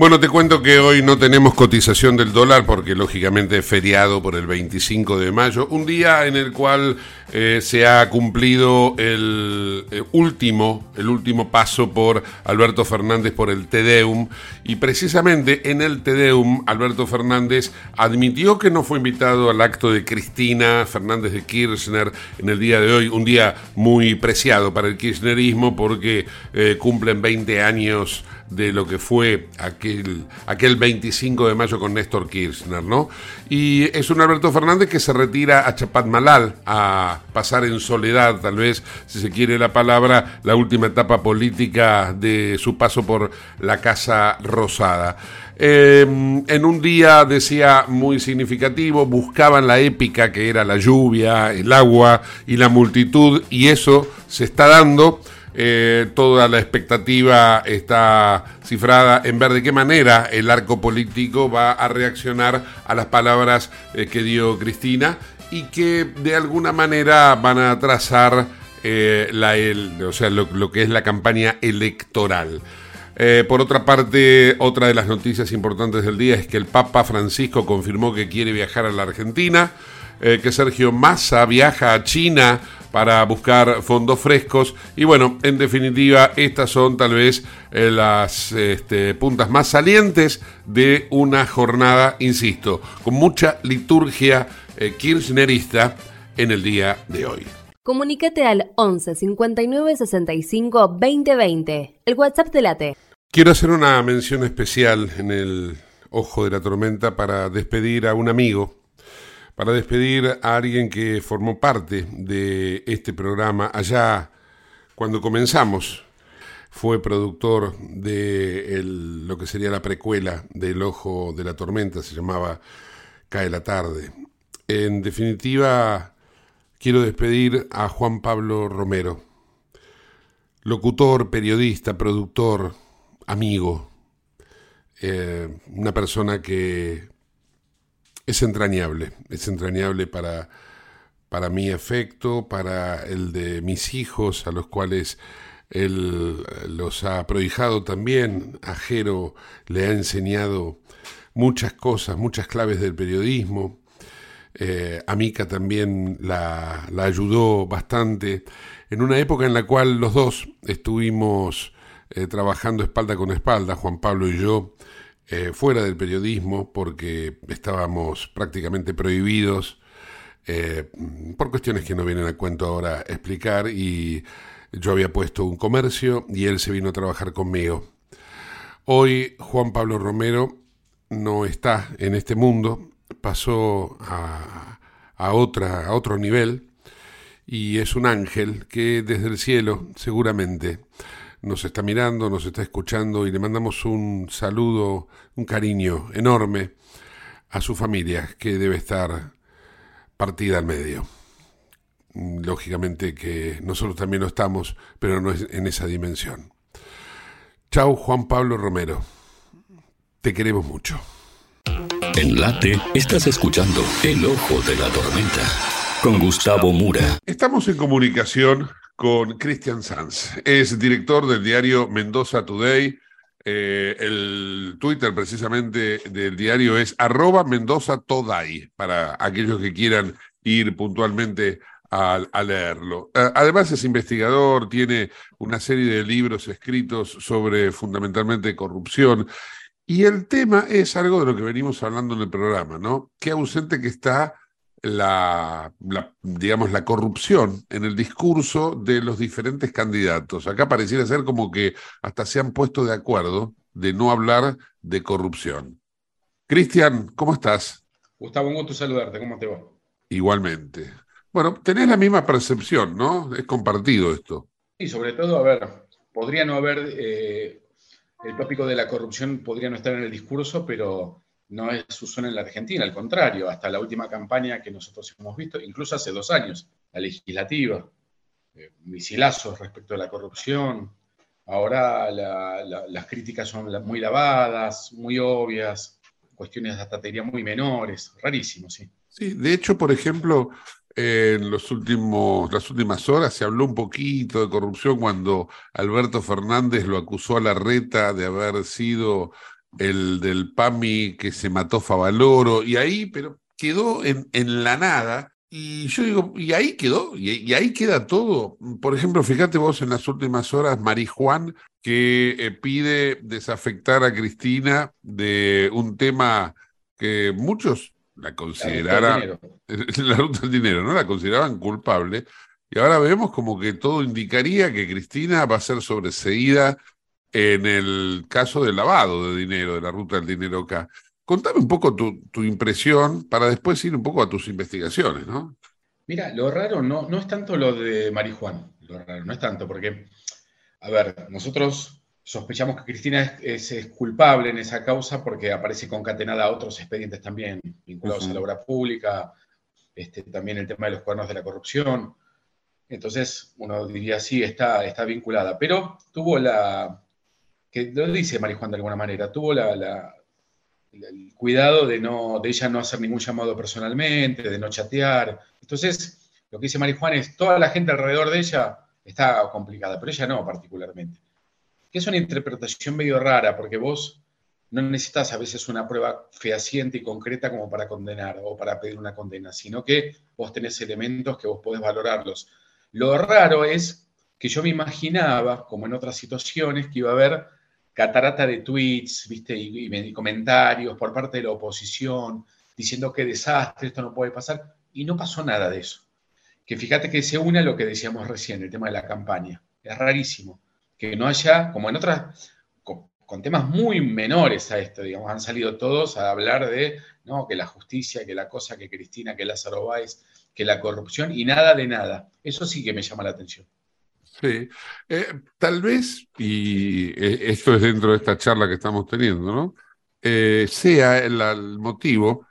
Bueno, te cuento que hoy no tenemos cotización del dólar porque lógicamente es feriado por el 25 de mayo, un día en el cual eh, se ha cumplido el, eh, último, el último paso por Alberto Fernández por el Tedeum. Y precisamente en el Tedeum Alberto Fernández admitió que no fue invitado al acto de Cristina Fernández de Kirchner en el día de hoy, un día muy preciado para el kirchnerismo porque eh, cumplen 20 años de lo que fue aquel, aquel 25 de mayo con Néstor Kirchner, ¿no? Y es un Alberto Fernández que se retira a Chapadmalal a pasar en soledad, tal vez, si se quiere la palabra, la última etapa política de su paso por la Casa Rosada. Em, en un día, decía, muy significativo, buscaban la épica que era la lluvia, el agua y la multitud, y eso se está dando eh, toda la expectativa está cifrada en ver de qué manera el arco político va a reaccionar a las palabras eh, que dio Cristina y que de alguna manera van a trazar eh, la, o sea, lo, que es la campaña electoral. por otra parte, otra de las noticias importantes del día es que el Papa Francisco confirmó que quiere viajar a la Argentina, que Sergio Massa viaja a China para buscar fondos frescos. Y bueno, en definitiva, estas son tal vez eh, las este, puntas más salientes de una jornada, insisto, con mucha liturgia eh, kirchnerista en el día de hoy. Comunícate al 11 59 65 2020, el WhatsApp de la T. Quiero hacer una mención especial en el ojo de la tormenta para despedir a un amigo para despedir a alguien que formó parte de este programa allá cuando comenzamos. Fue productor de lo que sería la precuela del Ojo de la Tormenta, se llamaba Cae la tarde. En definitiva, quiero despedir a Juan Pablo Romero, locutor, periodista, productor, amigo, eh, una persona que es entrañable, es entrañable para, para mi afecto, para el de mis hijos, a los cuales él los ha prohijado también. A Jero le ha enseñado muchas cosas, muchas claves del periodismo. Eh, a Mica también la, la, ayudó bastante en una época en la cual los dos estuvimos eh, trabajando espalda con espalda, Juan Pablo y yo, eh, fuera del periodismo porque estábamos prácticamente prohibidos eh, por cuestiones que no vienen a cuento ahora explicar y yo había puesto un comercio y él se vino a trabajar conmigo. Hoy Juan Pablo Romero no está en este mundo, pasó a, a, otra, a otro nivel y es un ángel que desde el cielo seguramente nos está mirando, nos está escuchando y le mandamos un saludo, un cariño enorme a su familia que debe estar partida al medio. Lógicamente que nosotros también lo estamos, pero no es en esa dimensión. Chau Juan Pablo Romero, te queremos mucho. En Late estás escuchando El Ojo de la Tormenta. con Gustavo Mura. Estamos en comunicación con Cristian Sanz. Es director del diario Mendoza Today. Eh, el Twitter precisamente del diario es arroba Mendoza Today, para aquellos que quieran ir puntualmente a, a, leerlo. Además es investigador, tiene una serie de libros escritos sobre fundamentalmente corrupción. Y el tema es algo de lo que venimos hablando en el programa, ¿no? Qué ausente que está la, digamos, la corrupción en el discurso de los diferentes candidatos. Acá pareciera ser como que hasta se han puesto de acuerdo de no hablar de corrupción. Cristian, ¿cómo estás? Gustavo, un gusto saludarte, ¿cómo te va? Igualmente. Bueno, tenés la misma percepción, ¿no? Es compartido esto. Y sobre todo, a ver, podría no haber, eh, el tópico de la corrupción podría no estar en el discurso, pero no es su zona en la Argentina, al contrario, hasta la última campaña que nosotros hemos visto, incluso hace dos años, la legislativa, eh, misilazos respecto a la corrupción, ahora las críticas son muy lavadas, muy obvias, cuestiones hasta te muy menores, rarísimo, sí. Sí, de hecho, por ejemplo, en los últimos, las últimas horas se habló un poquito de corrupción cuando Alberto Fernández lo acusó a la reta de haber sido el del PAMI que se mató Favaloro, y ahí, pero quedó en, en la nada. Y yo digo, y ahí quedó, y, ahí queda todo. Por ejemplo, fíjate vos en las últimas horas, Marijuán, que eh, pide desafectar a Cristina de un tema que muchos la consideraran, la ruta del dinero, ¿no? La consideraban culpable. Y ahora vemos como que todo indicaría que Cristina va a ser sobreseída en el caso del lavado de dinero, de la ruta del dinero acá. Contame un poco tu, tu impresión para después ir un poco a tus investigaciones, ¿no? Mira, lo raro no, no es tanto lo de Marijuán, lo raro no es tanto, porque, a ver, nosotros sospechamos que Cristina es, es, culpable en esa causa porque aparece concatenada a otros expedientes también vinculados a la obra pública, este, también el tema de los cuernos de la corrupción. Entonces, uno diría, sí, está, está vinculada, pero tuvo la, que lo dice Marijuán de alguna manera, tuvo el cuidado de ella no hacer ningún llamado personalmente, de no chatear. Entonces, lo que dice Marijuán es, toda la gente alrededor de ella está complicada, pero ella no particularmente. Que es una interpretación medio rara, porque vos no necesitas a veces una prueba fehaciente y concreta como para condenar o para pedir una condena, sino que vos tenés elementos que vos podés valorarlos. Lo raro es que yo me imaginaba, como en otras situaciones, que iba a haber catarata de tweets, ¿viste? Y, comentarios por parte de la oposición diciendo que desastre, esto no puede pasar, y no pasó nada de eso. Que fíjate que se une a lo que decíamos recién, el tema de la campaña. Es rarísimo que no haya, como en otras, con, temas muy menores a esto, digamos, han salido todos a hablar de, no, que la justicia, que la cosa, que Cristina, que Lázaro Báez, que la corrupción, y nada de nada. Eso sí que me llama la atención. Sí, eh, tal vez, y eh, esto es dentro de esta charla que estamos teniendo, ¿no? Eh, sea el, motivo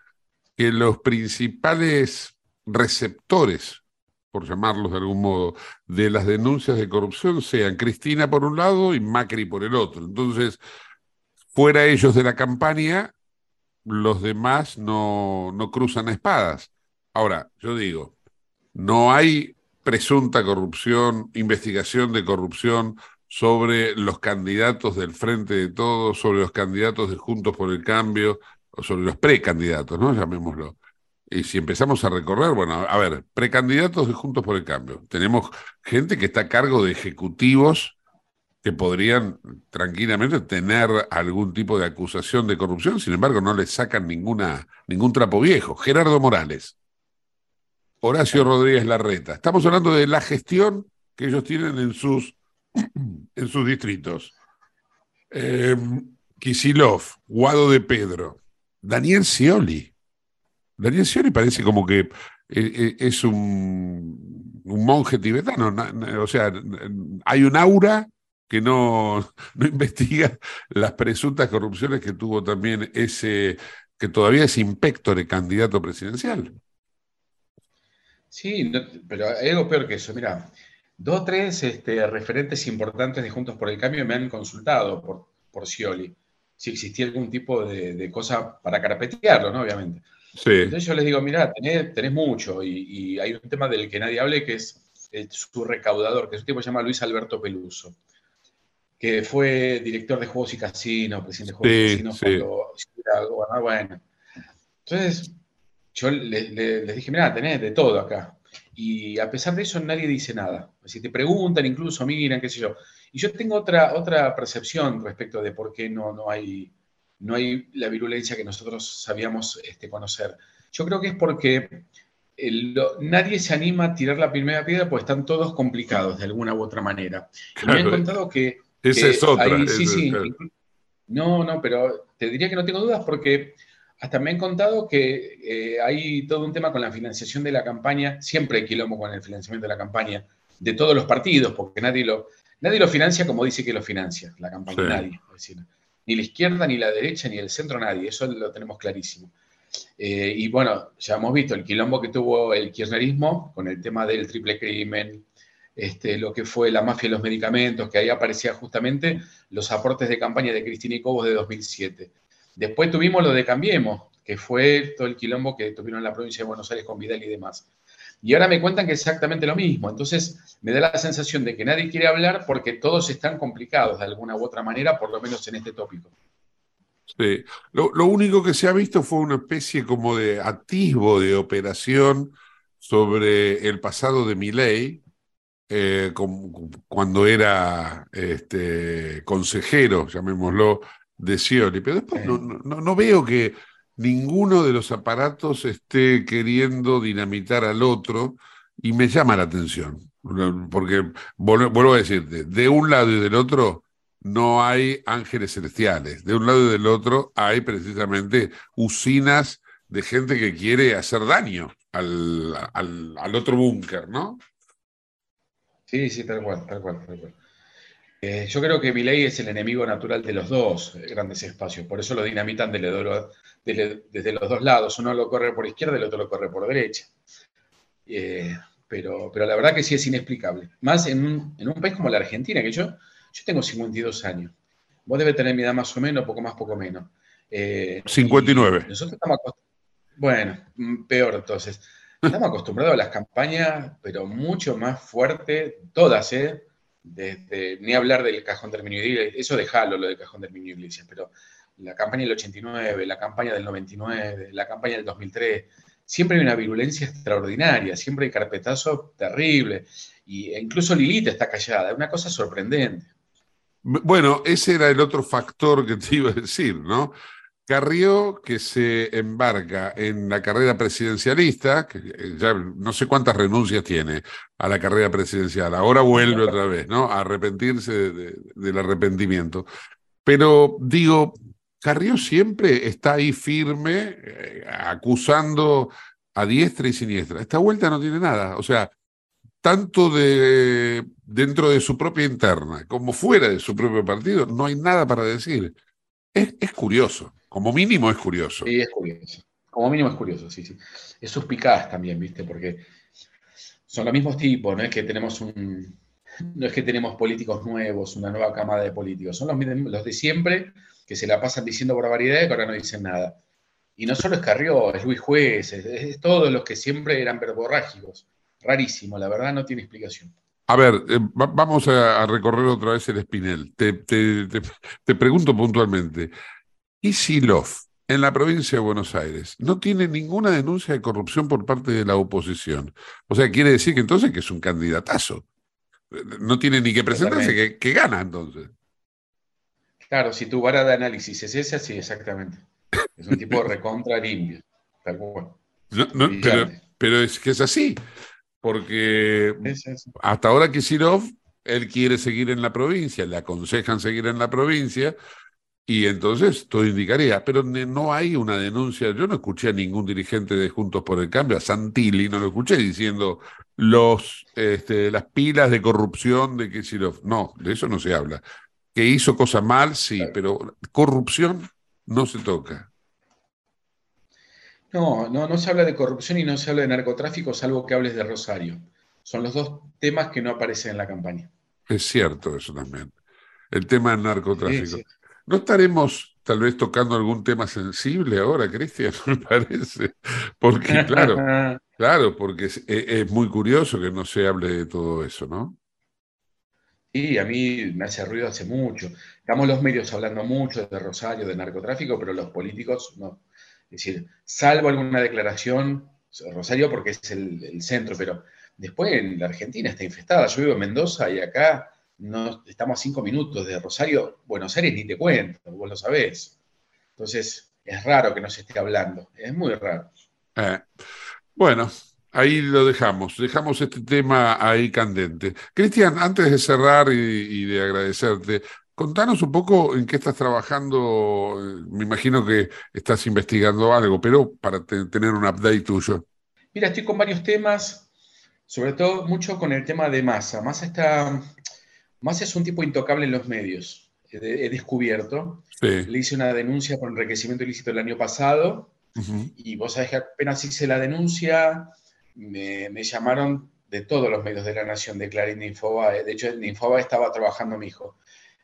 que los principales receptores, por llamarlos de algún modo, de las denuncias de corrupción sean Cristina por un lado y Macri por el otro. Entonces, fuera ellos de la campaña, los demás no, no cruzan espadas. Ahora, yo digo, no hay presunta corrupción, investigación de corrupción sobre los candidatos del Frente de Todos, sobre los candidatos de Juntos por el Cambio, o sobre los precandidatos, ¿no? Llamémoslo. Y si empezamos a recorrer, bueno, a ver, precandidatos de Juntos por el Cambio. Tenemos gente que está a cargo de ejecutivos que podrían tranquilamente tener algún tipo de acusación de corrupción, sin embargo no le sacan ninguna, ningún trapo viejo. Gerardo Morales, Horacio Rodríguez Larreta. Estamos hablando de la gestión que ellos tienen en sus, en sus distritos. Eh, Kisilov, Guado de Pedro, Daniel Scioli. Daniel Scioli parece como que eh, eh, es un, monje tibetano. O sea, hay un aura que no, no investiga las presuntas corrupciones que tuvo también ese, que todavía es de candidato presidencial. Sí, pero hay algo peor que eso. Mira, dos o tres este, referentes importantes de Juntos por el Cambio me han consultado por, por Scioli, si existía algún tipo de, cosa para carpetearlo, ¿no? Obviamente. Entonces yo les digo, mira, tenés, mucho y, hay un tema del que nadie hable que es su recaudador, que es un tipo que se llama Luis Alberto Peluso, que fue director de Juegos y Casinos, presidente de Juegos y Casinos cuando Bueno, entonces yo les dije, mira, tenés de todo acá. Y a pesar de eso nadie dice nada. Si te preguntan, incluso miran, qué sé yo. Y yo tengo otra, otra percepción respecto de por qué no, no, hay, no hay la virulencia que nosotros sabíamos este, conocer. Yo creo que es porque nadie se anima a tirar la primera piedra porque están todos complicados de alguna u otra manera. Y me han contado que... Esa es otra. sí, sí. No, no, pero te diría que no tengo dudas porque hasta me han contado que eh, hay todo un tema con la financiación de la campaña, siempre hay quilombo con el financiamiento de la campaña, de todos los partidos, porque nadie lo, nadie lo financia como dice que lo financia, la campaña, nadie. ni la izquierda, ni la derecha, ni el centro, nadie, eso lo tenemos clarísimo. Eh, y bueno, ya hemos visto el quilombo que tuvo el kirchnerismo con el tema del triple crimen, este, lo que fue la mafia de los medicamentos, que ahí aparecía justamente los aportes de campaña de Cristina y Cobos de 2007. Después tuvimos lo de Cambiemos, que fue todo el quilombo que tuvieron en la provincia de Buenos Aires con Vidal y demás. Y ahora me cuentan que es exactamente lo mismo. Entonces me da la sensación de que nadie quiere hablar porque todos están complicados de alguna u otra manera, por lo menos en este tópico. Sí. Lo, único que se ha visto fue una especie como de atisbo de operación sobre el pasado de Miley, eh, cuando era este, consejero, llamémoslo, de Scioli, pero después no, no, veo que ninguno de los aparatos esté queriendo dinamitar al otro y me llama la atención, porque vuelvo a decir, de un lado y del otro no hay ángeles celestiales, de un lado y del otro hay precisamente usinas de gente que quiere hacer daño al, al, otro búnker, ¿no? Sí, sí, tal cual, tal cual, tal cual. Eh, yo creo que Milei es el enemigo natural de los dos eh, grandes espacios, por eso lo dinamitan desde, los dos lados. Uno lo corre por izquierda y el otro lo corre por derecha. Eh, pero, pero la verdad que sí es inexplicable. Más en un, país como la Argentina, que yo, yo tengo 52 años. Vos debes tener mi edad más o menos, poco más, poco menos. 59. Nosotros estamos bueno, mm, peor entonces. Estamos acostumbrados a las campañas, pero mucho más fuerte, todas, ¿eh? Ni hablar del cajón Minio Iglesias, eso dejalo lo del cajón Minio Iglesias, pero la campaña del 89, la campaña del 99, la campaña del 2003, siempre hay una virulencia extraordinaria, siempre hay carpetazo terrible, y, e incluso Lilita está callada, es una cosa sorprendente. Bueno, ese era el otro factor que te iba a decir, ¿no? Carrió que se embarca en la carrera presidencialista, que eh, ya no sé cuántas renuncias tiene a la carrera presidencial, ahora vuelve otra vez, ¿no? A arrepentirse del arrepentimiento. Pero digo, Carrió siempre está ahí firme, eh, acusando a diestra y siniestra. Esta vuelta no tiene nada, o sea, tanto de dentro de su propia interna como fuera de su propio partido, no hay nada para decir. es curioso. Como mínimo es curioso. Sí, es curioso. Como mínimo es curioso, sí, sí. Es suspicaz también, ¿viste? Porque son los mismos tipos, no es que tenemos un. No es que tenemos políticos nuevos, una nueva camada de políticos, son los, los de siempre que se la pasan diciendo barbaridades y ahora no dicen nada. Y no solo es Carrió, es Luis Juez, es, todos los que siempre eran verborrágicos. Rarísimo, la verdad no tiene explicación. A ver, eh, vamos a, recorrer otra vez el espinel. te, te pregunto puntualmente, Isilov, en la provincia de Buenos Aires, no tiene ninguna denuncia de corrupción por parte de la oposición. O sea, quiere decir que entonces que es un candidatazo. No tiene ni que presentarse, que, gana entonces. Claro, si tu vara de análisis es esa, sí, exactamente. Es un tipo recontra limpio, tal cual. pero, es que es así, porque hasta ahora Kisilov, él quiere seguir en la provincia, le aconsejan seguir en la provincia, y entonces todo indicaría, pero no hay una denuncia. Yo no escuché a ningún dirigente de Juntos por el Cambio, a Santilli, no lo escuché diciendo los, este, las pilas de corrupción de si No, de eso no se habla. Que hizo cosas mal, sí, pero corrupción no se toca. No, no, no se habla de corrupción y no se habla de narcotráfico, salvo que hables de Rosario. Son los dos temas que no aparecen en la campaña. Es cierto eso también. El tema del narcotráfico. ¿No estaremos tal vez tocando algún tema sensible ahora, Cristian, me parece. Porque, claro, claro, porque es, es, muy curioso que no se hable de todo eso, ¿no? Sí, a mí me hace ruido hace mucho. Estamos los medios hablando mucho de Rosario, de narcotráfico, pero los políticos no. Es decir, salvo alguna declaración, Rosario porque es el, centro, pero después en la Argentina está infestada. Yo vivo en Mendoza y acá no, estamos a cinco minutos de Rosario. Buenos Aires ni te cuento, vos lo sabés. Entonces, es raro que no se esté hablando, es muy raro. Eh, bueno, ahí lo dejamos, dejamos este tema ahí candente. Cristian, antes de cerrar y de agradecerte, Contanos un poco en qué estás trabajando. Eh, me imagino que estás investigando algo, pero para tener un update tuyo. Mira, estoy con varios temas, sobre todo mucho con el tema de masa. Masa está, masa es un tipo intocable en los medios. He, descubierto. Le hice una denuncia por enriquecimiento ilícito el año pasado y vos sabés que apenas hice la denuncia, me, me, llamaron de todos los medios de la nación, de Clarín, de Infobae. De hecho, en Infobae estaba trabajando mi hijo.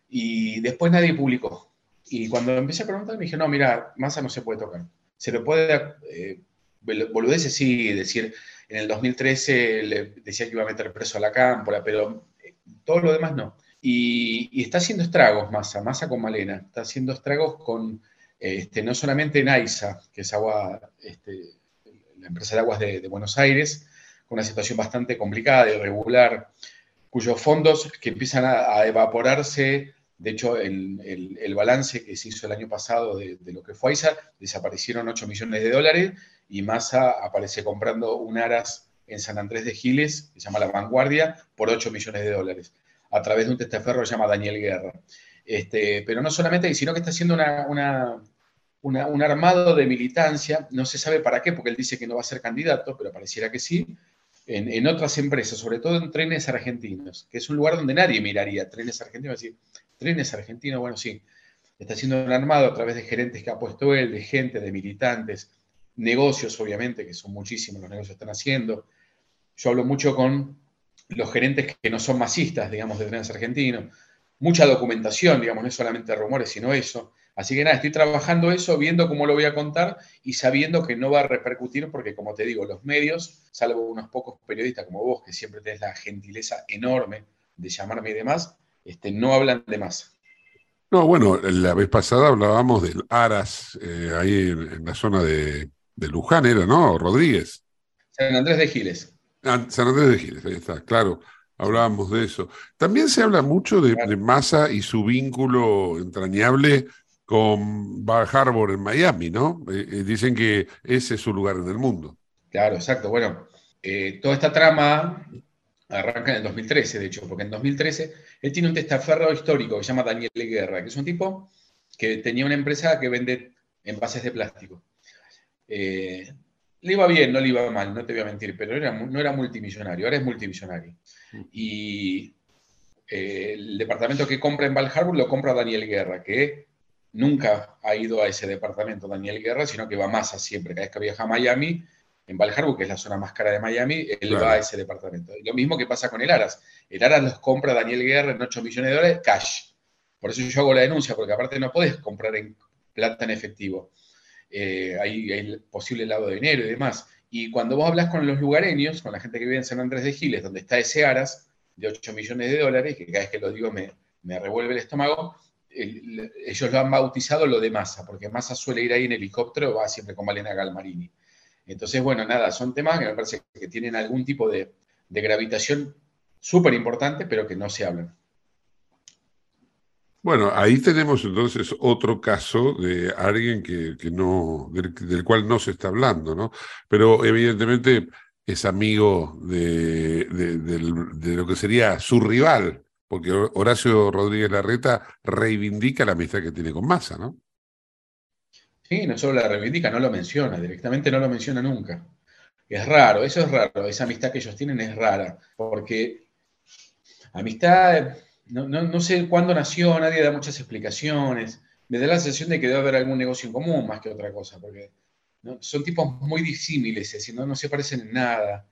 Y después nadie publicó. Y cuando empecé a preguntar, me dije, no, mira, masa no se puede tocar. Se lo puede, eh, boludeces sí, decir, en el 2013 le decía que iba a meter preso a la cámpora, pero todo lo demás no. Y, está haciendo estragos Masa, Masa con Malena, está haciendo estragos con, este, no solamente en AISA, que es agua, este, la empresa de aguas de, de Buenos Aires, con una situación bastante complicada, irregular, cuyos fondos que empiezan a, evaporarse, de hecho, el, el, balance que se hizo el año pasado de, lo que fue AISA, desaparecieron 8 millones de dólares y Massa aparece comprando un Aras en San Andrés de Giles, que se llama La Vanguardia, por 8 millones de dólares, a través de un testaferro que se llama Daniel Guerra. Este, pero no solamente, sino que está haciendo una, una, un armado de militancia, no se sabe para qué, porque él dice que no va a ser candidato, pero pareciera que sí, en, otras empresas, sobre todo en trenes argentinos, que es un lugar donde nadie miraría trenes argentinos, decir, trenes argentinos, bueno, sí, está haciendo un armado a través de gerentes que ha puesto él, de gente, de militantes, negocios, obviamente, que son muchísimos los negocios que están haciendo. Yo hablo mucho con los gerentes que no son masistas, digamos, de trenes argentinos. Mucha documentación, digamos, no es solamente rumores, sino eso. Así que nada, estoy trabajando eso, viendo cómo lo voy a contar y sabiendo que no va a repercutir porque, como te digo, los medios, salvo unos pocos periodistas como vos, que siempre tenés la gentileza enorme de llamarme y demás, este, no hablan de más. No, bueno, la vez pasada hablábamos del Aras, eh, ahí en, la zona de, Luján, ¿era, no? Rodríguez. San Andrés de Giles. Ah, San Andrés de Giles, ahí está, claro. Hablábamos de eso. También se habla mucho de, de Massa y su vínculo entrañable con Bar Harbor en Miami, ¿no? Eh, eh, dicen que ese es su lugar en el mundo. Claro, exacto. Bueno, eh, toda esta trama arranca en el 2013, de hecho, porque en 2013 él tiene un testaferro histórico que se llama Daniel Guerra, que es un tipo que tenía una empresa que vende envases de plástico. Le iba bien, no le iba mal, no te voy a mentir, pero no era multimillonario, ahora es multimillonario. Y el departamento que compra en Val Harbor lo compra Daniel Guerra, que nunca ha ido a ese departamento Daniel Guerra, sino que va más a siempre. Cada vez que viaja a Miami, en Val que es la zona más cara de Miami, él va a ese departamento. lo mismo que pasa con el Aras. El Aras los compra Daniel Guerra en 8 millones de dólares cash. Por eso yo hago la denuncia, porque aparte no puedes comprar en plata en efectivo. Eh, hay, hay, posible lado de dinero y demás. Y cuando vos hablas con los lugareños, con la gente que vive en San Andrés de Giles, donde está ese Aras de 8 millones de dólares, que cada vez que lo digo me, revuelve el estómago, ellos lo han bautizado lo de Massa, porque Massa suele ir ahí en helicóptero, va siempre con Malena Galmarini. Entonces, bueno, nada, son temas que me parece que tienen algún tipo de, gravitación súper importante, pero que no se hablan. Bueno, ahí tenemos entonces otro caso de alguien que, no, del, cual no se está hablando, ¿no? Pero evidentemente es amigo de, de lo que sería su rival, porque Horacio Rodríguez Larreta reivindica la amistad que tiene con Massa, ¿no? Sí, no solo la reivindica, no lo menciona, directamente no lo menciona nunca. Es raro, eso es raro, esa amistad que ellos tienen es rara, porque amistad, no, sé cuándo nació, nadie da muchas explicaciones, me da la sensación de que debe haber algún negocio en común más que otra cosa, porque son tipos muy disímiles, es decir, no, no se parecen en nada,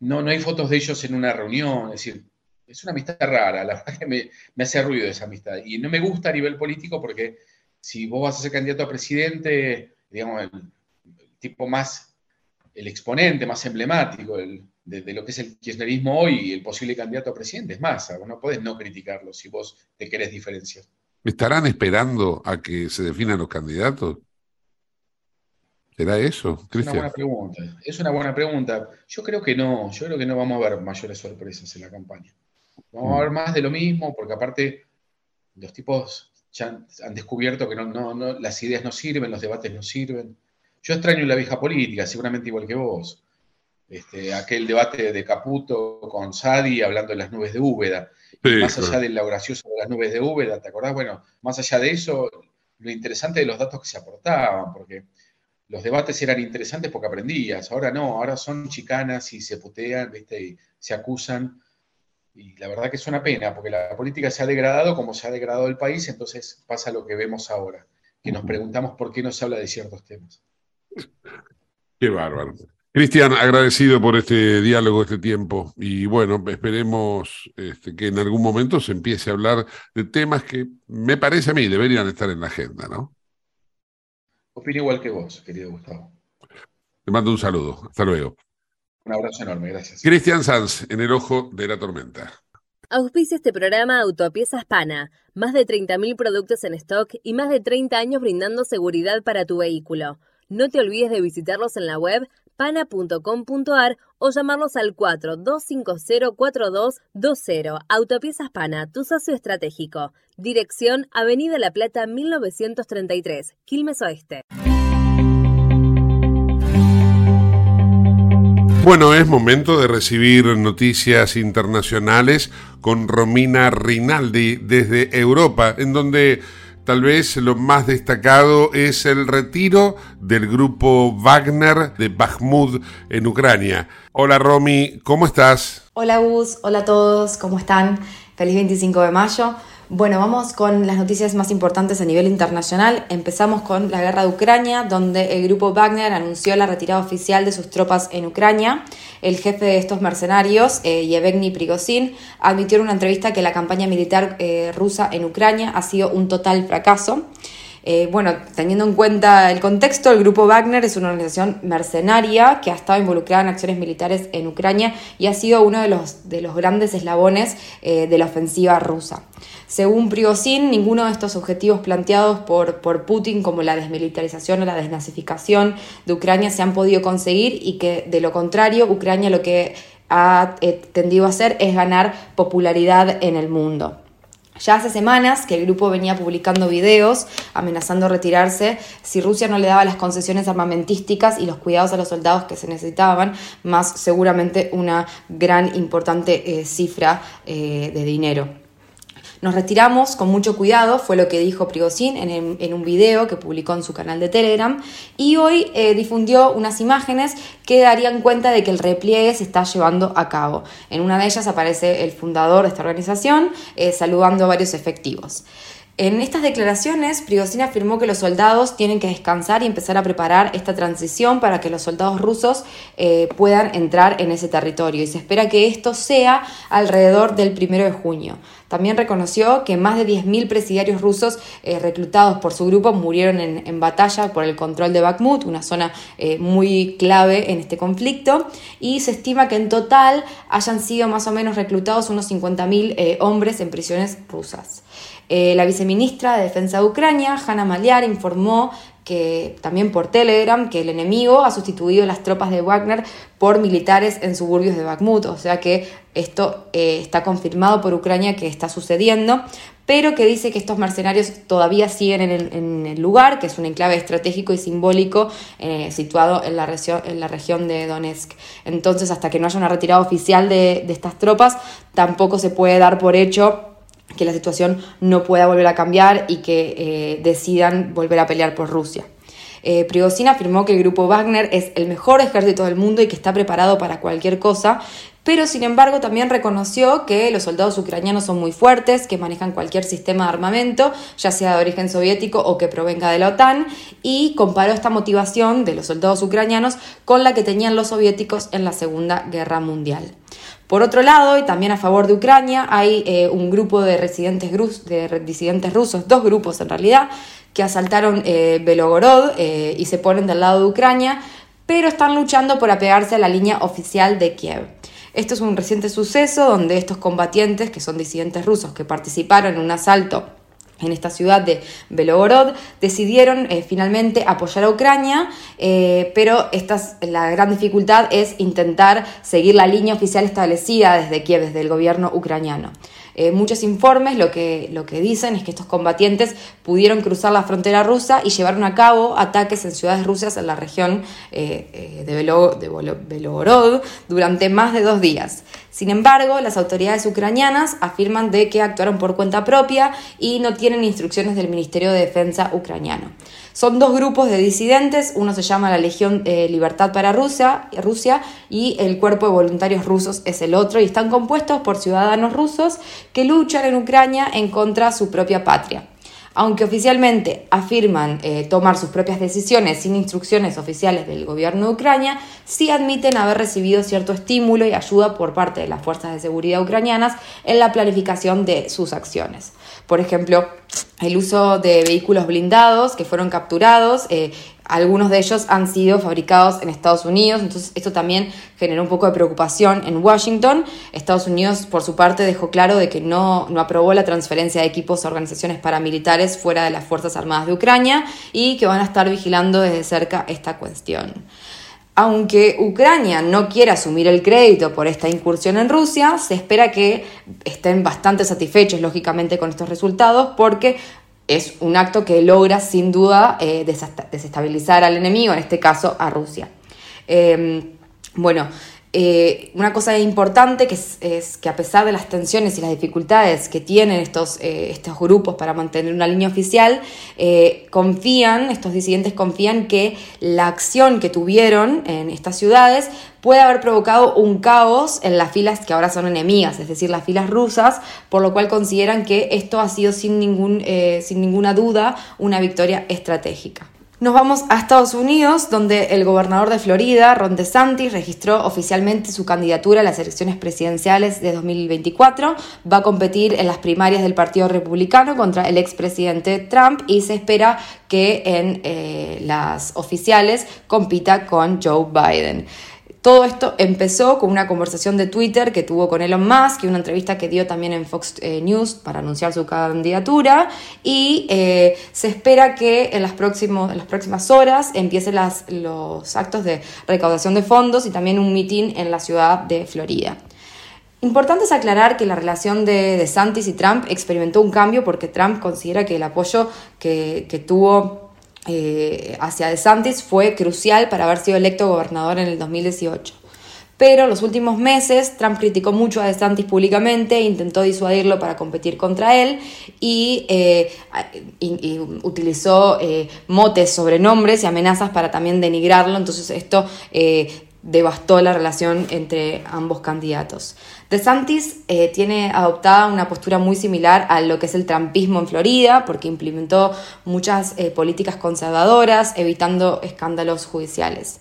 no, no hay fotos de ellos en una reunión, es decir, es una amistad rara, la verdad que me, hace ruido esa amistad. Y no me gusta a nivel político porque si vos vas a ser candidato a presidente, digamos, el, tipo más, el exponente más emblemático de, lo que es el kirchnerismo hoy y el posible candidato a presidente es Massa. Vos no podés no criticarlo si vos te querés diferenciar. ¿Estarán esperando a que se definan los candidatos? ¿Será eso, Es una buena pregunta. Es una buena pregunta. Yo creo que no. Yo creo que no vamos a ver mayores sorpresas en la campaña. Vamos a ver mm. más de lo mismo, porque aparte los tipos ya han descubierto que no, las ideas no sirven, los debates no sirven. Yo extraño la vieja política, seguramente igual que vos. Este, aquel debate de Caputo con Sadi hablando de las nubes de Úbeda. más allá de lo gracioso de las nubes de Úbeda, ¿te acordás? Bueno, más allá de eso, lo interesante de los datos que se aportaban, porque los debates eran interesantes porque aprendías. Ahora no, ahora son chicanas y se putean, ¿viste? Y se acusan y la verdad que es una pena, porque la política se ha degradado como se ha degradado el país, entonces pasa lo que vemos ahora, que nos preguntamos por qué no se habla de ciertos temas. Qué bárbaro. Cristian, agradecido por este diálogo, este tiempo. Y bueno, esperemos este, que en algún momento se empiece a hablar de temas que me parece a mí deberían estar en la agenda, ¿no? Opino igual que vos, querido Gustavo. Te mando un saludo. Hasta luego. Un abrazo enorme, gracias. Cristian Sanz, en el ojo de la tormenta. Auspicia este programa Autopiezas Pana. Más de 30.000 productos en stock y más de 30 años brindando seguridad para tu vehículo. No te olvides de visitarlos en la web pana.com.ar o llamarlos al 42504220. Autopiezas Pana, tu socio estratégico. Dirección Avenida La Plata 1933, Quilmes Oeste. Bueno, es momento de recibir noticias internacionales con Romina Rinaldi desde Europa, en donde tal vez lo más destacado es el retiro del grupo Wagner de Bakhmut en Ucrania. Hola Romy, ¿cómo estás? Hola Gus, hola a todos, ¿cómo están? Feliz 25 de mayo. Bueno, vamos con las noticias más importantes a nivel internacional. Empezamos con la guerra de Ucrania, donde el grupo Wagner anunció la retirada oficial de sus tropas en Ucrania. El jefe de estos mercenarios, eh, Yevgeny Prigozhin, admitió en una entrevista que la campaña militar eh, rusa en Ucrania ha sido un total fracaso. Eh, bueno, teniendo en cuenta el contexto, el grupo Wagner es una organización mercenaria que ha estado involucrada en acciones militares en Ucrania y ha sido uno de los, de los grandes eslabones eh, de la ofensiva rusa. Según Prigozhin, ninguno de estos objetivos planteados por, por Putin, como la desmilitarización o la desnazificación de Ucrania, se han podido conseguir y que, de lo contrario, Ucrania lo que ha eh, tendido a hacer es ganar popularidad en el mundo. Ya hace semanas que el grupo venía publicando videos amenazando retirarse si Rusia no le daba las concesiones armamentísticas y los cuidados a los soldados que se necesitaban, más seguramente una gran importante eh, cifra eh, de dinero. Nos retiramos con mucho cuidado, fue lo que dijo Prigozhin en, un video que publicó en su canal de Telegram y hoy eh, difundió unas imágenes que darían cuenta de que el repliegue se está llevando a cabo. En una de ellas aparece el fundador de esta organización eh, saludando a varios efectivos. En estas declaraciones, Prigozhin afirmó que los soldados tienen que descansar y empezar a preparar esta transición para que los soldados rusos eh, puedan entrar en ese territorio y se espera que esto sea alrededor del primero de junio. También reconoció que más de 10.000 presidiarios rusos eh, reclutados por su grupo murieron en, batalla por el control de Bakhmut, una zona eh, muy clave en este conflicto, y se estima que en total hayan sido más o menos reclutados unos 50.000 hombres en prisiones rusas. Eh, la viceministra de Defensa de Ucrania, Hanna Maliar, informó que también por Telegram que el enemigo ha sustituido las tropas de Wagner por militares en suburbios de Bakhmut, o sea que esto eh, está confirmado por Ucrania que está sucediendo, pero que dice que estos mercenarios todavía siguen en el, lugar, que es un enclave estratégico y simbólico eh, situado en la, región, en la región de Donetsk. Entonces, hasta que no haya una retirada oficial de estas tropas, tampoco se puede dar por hecho que la situación no pueda volver a cambiar y que eh, decidan volver a pelear por Rusia. Eh, Prigozhin afirmó que el grupo Wagner es el mejor ejército del mundo y que está preparado para cualquier cosa, pero sin embargo también reconoció que los soldados ucranianos son muy fuertes, que manejan cualquier sistema de armamento, ya sea de origen soviético o que provenga de la OTAN, y comparó esta motivación de los soldados ucranianos con la que tenían los soviéticos en la Segunda Guerra Mundial. Por otro lado, y también a favor de Ucrania, hay eh, un grupo de residentes, de disidentes rusos, dos grupos en realidad, que asaltaron eh, Belogorod eh, y se ponen del lado de Ucrania, pero están luchando por apegarse a la línea oficial de Kiev. Esto es un reciente suceso donde estos combatientes, que son disidentes rusos que participaron en un asalto en esta ciudad de Belgorod, decidieron eh, finalmente apoyar a Ucrania, eh, pero la gran dificultad es intentar seguir la línea oficial establecida desde Kiev, desde el gobierno ucraniano. Eh, muchos informes lo que, lo que dicen es que estos combatientes pudieron cruzar la frontera rusa y llevaron a cabo ataques en ciudades rusas en la región de, Belgorod durante más de dos días. Sin embargo, las autoridades ucranianas afirman de que actuaron por cuenta propia y no tienen instrucciones del Ministerio de Defensa ucraniano. Son dos grupos de disidentes, uno se llama la Legión eh, Libertad para Rusia, Rusia y el Cuerpo de Voluntarios Rusos es el otro y están compuestos por ciudadanos rusos que luchan en Ucrania en contra de su propia patria. Aunque oficialmente afirman eh, tomar sus propias decisiones sin instrucciones oficiales del gobierno de Ucrania, sí admiten haber recibido cierto estímulo y ayuda por parte de las fuerzas de seguridad ucranianas en la planificación de sus acciones. Por ejemplo, el uso de vehículos blindados que fueron capturados eh, algunos de ellos han sido fabricados en Estados Unidos, entonces esto también generó un poco de preocupación en Washington. Estados Unidos, por su parte, dejó claro de que no, no aprobó la transferencia de equipos a organizaciones paramilitares fuera de las Fuerzas Armadas de Ucrania y que van a estar vigilando desde cerca esta cuestión. Aunque Ucrania no quiere asumir el crédito por esta incursión en Rusia, se espera que estén bastante satisfechos, lógicamente, con estos resultados, porque es un acto que logra sin duda eh, desestabilizar al enemigo, en este caso a Rusia. Em, bueno, eh, una cosa importante que es, que a pesar de las tensiones y las dificultades que tienen estos, eh, estos grupos para mantener una línea oficial, confían, estos disidentes confían que la acción que tuvieron en estas ciudades puede haber provocado un caos en las filas que ahora son enemigas, es decir, las filas rusas, por lo cual consideran que esto ha sido sin, ningún, eh, sin ninguna duda una victoria estratégica. Nos vamos a Estados Unidos, donde el gobernador de Florida, Ron DeSantis, registró oficialmente su candidatura a las elecciones presidenciales de 2024. Va a competir en las primarias del Partido Republicano contra el expresidente Trump y se espera que en eh, las oficiales compita con Joe Biden. Todo esto empezó con una conversación de Twitter que tuvo con Elon Musk y una entrevista que dio también en Fox eh, News para anunciar su candidatura y eh, se espera que en las, en las próximas horas empiecen los actos de recaudación de fondos y también un mitin en la ciudad de Florida. Importante es aclarar que la relación de, DeSantis y Trump experimentó un cambio porque Trump considera que el apoyo que, que tuvo eh, hacia DeSantis fue crucial para haber sido electo gobernador en el 2018. Pero en los últimos meses Trump criticó mucho a DeSantis públicamente, intentó disuadirlo para competir contra él y, eh, utilizó eh, motes, sobrenombres y amenazas para también denigrarlo. Entonces esto devastó la relación entre ambos candidatos. DeSantis eh, tiene adoptada una postura muy similar a lo que es el trampismo en Florida, porque implementó muchas eh, políticas conservadoras, evitando escándalos judiciales.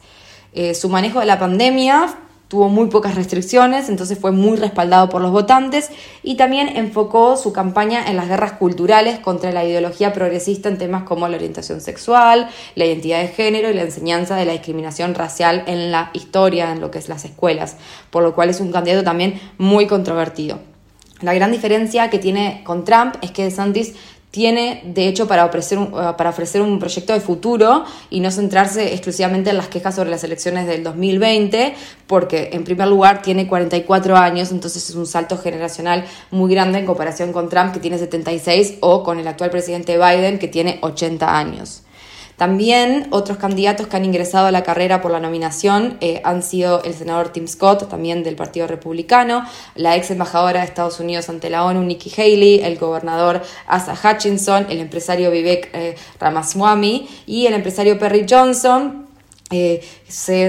Eh, su manejo de la pandemia tuvo muy pocas restricciones, entonces fue muy respaldado por los votantes y también enfocó su campaña en las guerras culturales contra la ideología progresista en temas como la orientación sexual, la identidad de género y la enseñanza de la discriminación racial en la historia, en lo que es las escuelas, por lo cual es un candidato también muy controvertido. La gran diferencia que tiene con Trump es que DeSantis tiene, de hecho, para ofrecer, un, eh, para ofrecer un proyecto de futuro y no centrarse exclusivamente en las quejas sobre las elecciones del 2020, porque en primer lugar tiene 44 años, entonces es un salto generacional muy grande en comparación con Trump, que tiene 76, o con el actual presidente Biden, que tiene 80 años. También otros candidatos que han ingresado a la carrera por la nominación eh, han sido el senador Tim Scott, también del Partido Republicano, la ex embajadora de Estados Unidos ante la ONU, Nikki Haley, el gobernador Asa Hutchinson, el empresario Vivek eh, Ramaswamy y el empresario Perry Johnson, eh,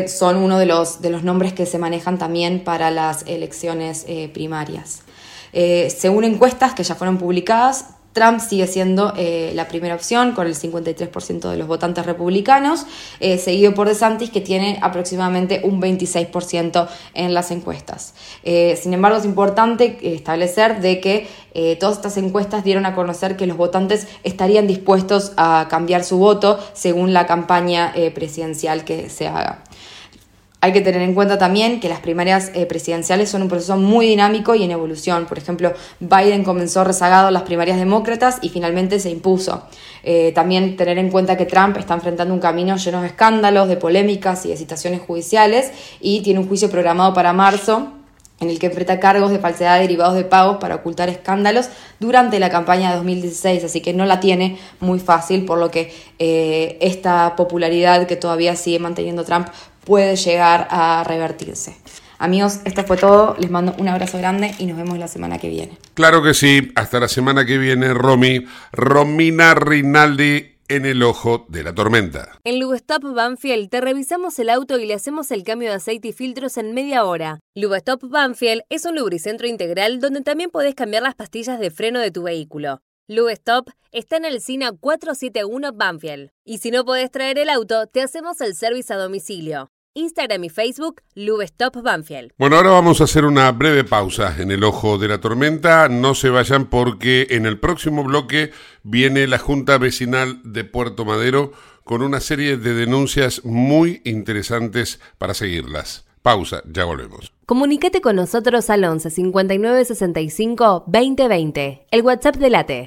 son uno de los, de los nombres que se manejan también para las elecciones primarias. según encuestas que ya fueron publicadas, Trump sigue siendo eh, la primera opción con el 53% de los votantes republicanos, eh, seguido por DeSantis que tiene aproximadamente un 26% en las encuestas. Eh, sin embargo, es importante establecer de que todas estas encuestas dieron a conocer que los votantes estarían dispuestos a cambiar su voto según la campaña presidencial que se haga. Hay que tener en cuenta también que las primarias eh, presidenciales son un proceso muy dinámico y en evolución. Por ejemplo, Biden comenzó rezagado las primarias demócratas y finalmente se impuso. Eh, también tener en cuenta que Trump está enfrentando un camino lleno de escándalos, de polémicas y de citaciones judiciales y tiene un juicio programado para marzo en el que enfrenta cargos de falsedad derivados de pagos para ocultar escándalos durante la campaña de 2016, así que no la tiene muy fácil, por lo que eh, esta popularidad que todavía sigue manteniendo Trump puede llegar a revertirse. Amigos, esto fue todo. Les mando un abrazo grande y nos vemos la semana que viene. Claro que sí. Hasta la semana que viene, Romy. Romina Rinaldi en el ojo de la tormenta. En Lubestop Banfield te revisamos el auto y le hacemos el cambio de aceite y filtros en media hora. Lubestop Banfield es un lubricentro integral donde también podés cambiar las pastillas de freno de tu vehículo. Lubestop está en el SINA 471 Banfield. Y si no podés traer el auto, te hacemos el servicio a domicilio. Instagram y Facebook, Lubestop Banfield. Bueno, ahora vamos a hacer una breve pausa en el ojo de la tormenta. No se vayan porque en el próximo bloque viene la Junta Vecinal de Puerto Madero con una serie de denuncias muy interesantes para seguirlas. Pausa, ya volvemos. Comunicate con nosotros al 11 59 65 2020, el WhatsApp de Late.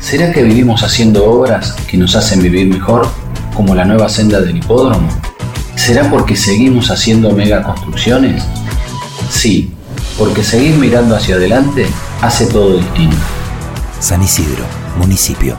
¿Será que vivimos haciendo obras que nos hacen vivir mejor, como la nueva senda del hipódromo? ¿Será porque seguimos haciendo megaconstrucciones? Sí, porque seguir mirando hacia adelante hace todo distinto. San Isidro, municipio.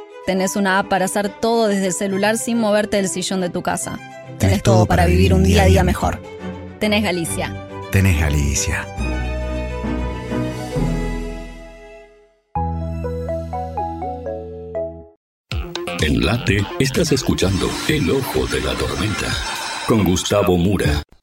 Tenés una app para hacer todo desde el celular sin moverte del sillón de tu casa. Tenés todo para vivir un día a día mejor. Tenés Galicia. Tenés Galicia. En Late estás escuchando El Ojo de la Tormenta con Gustavo Mura.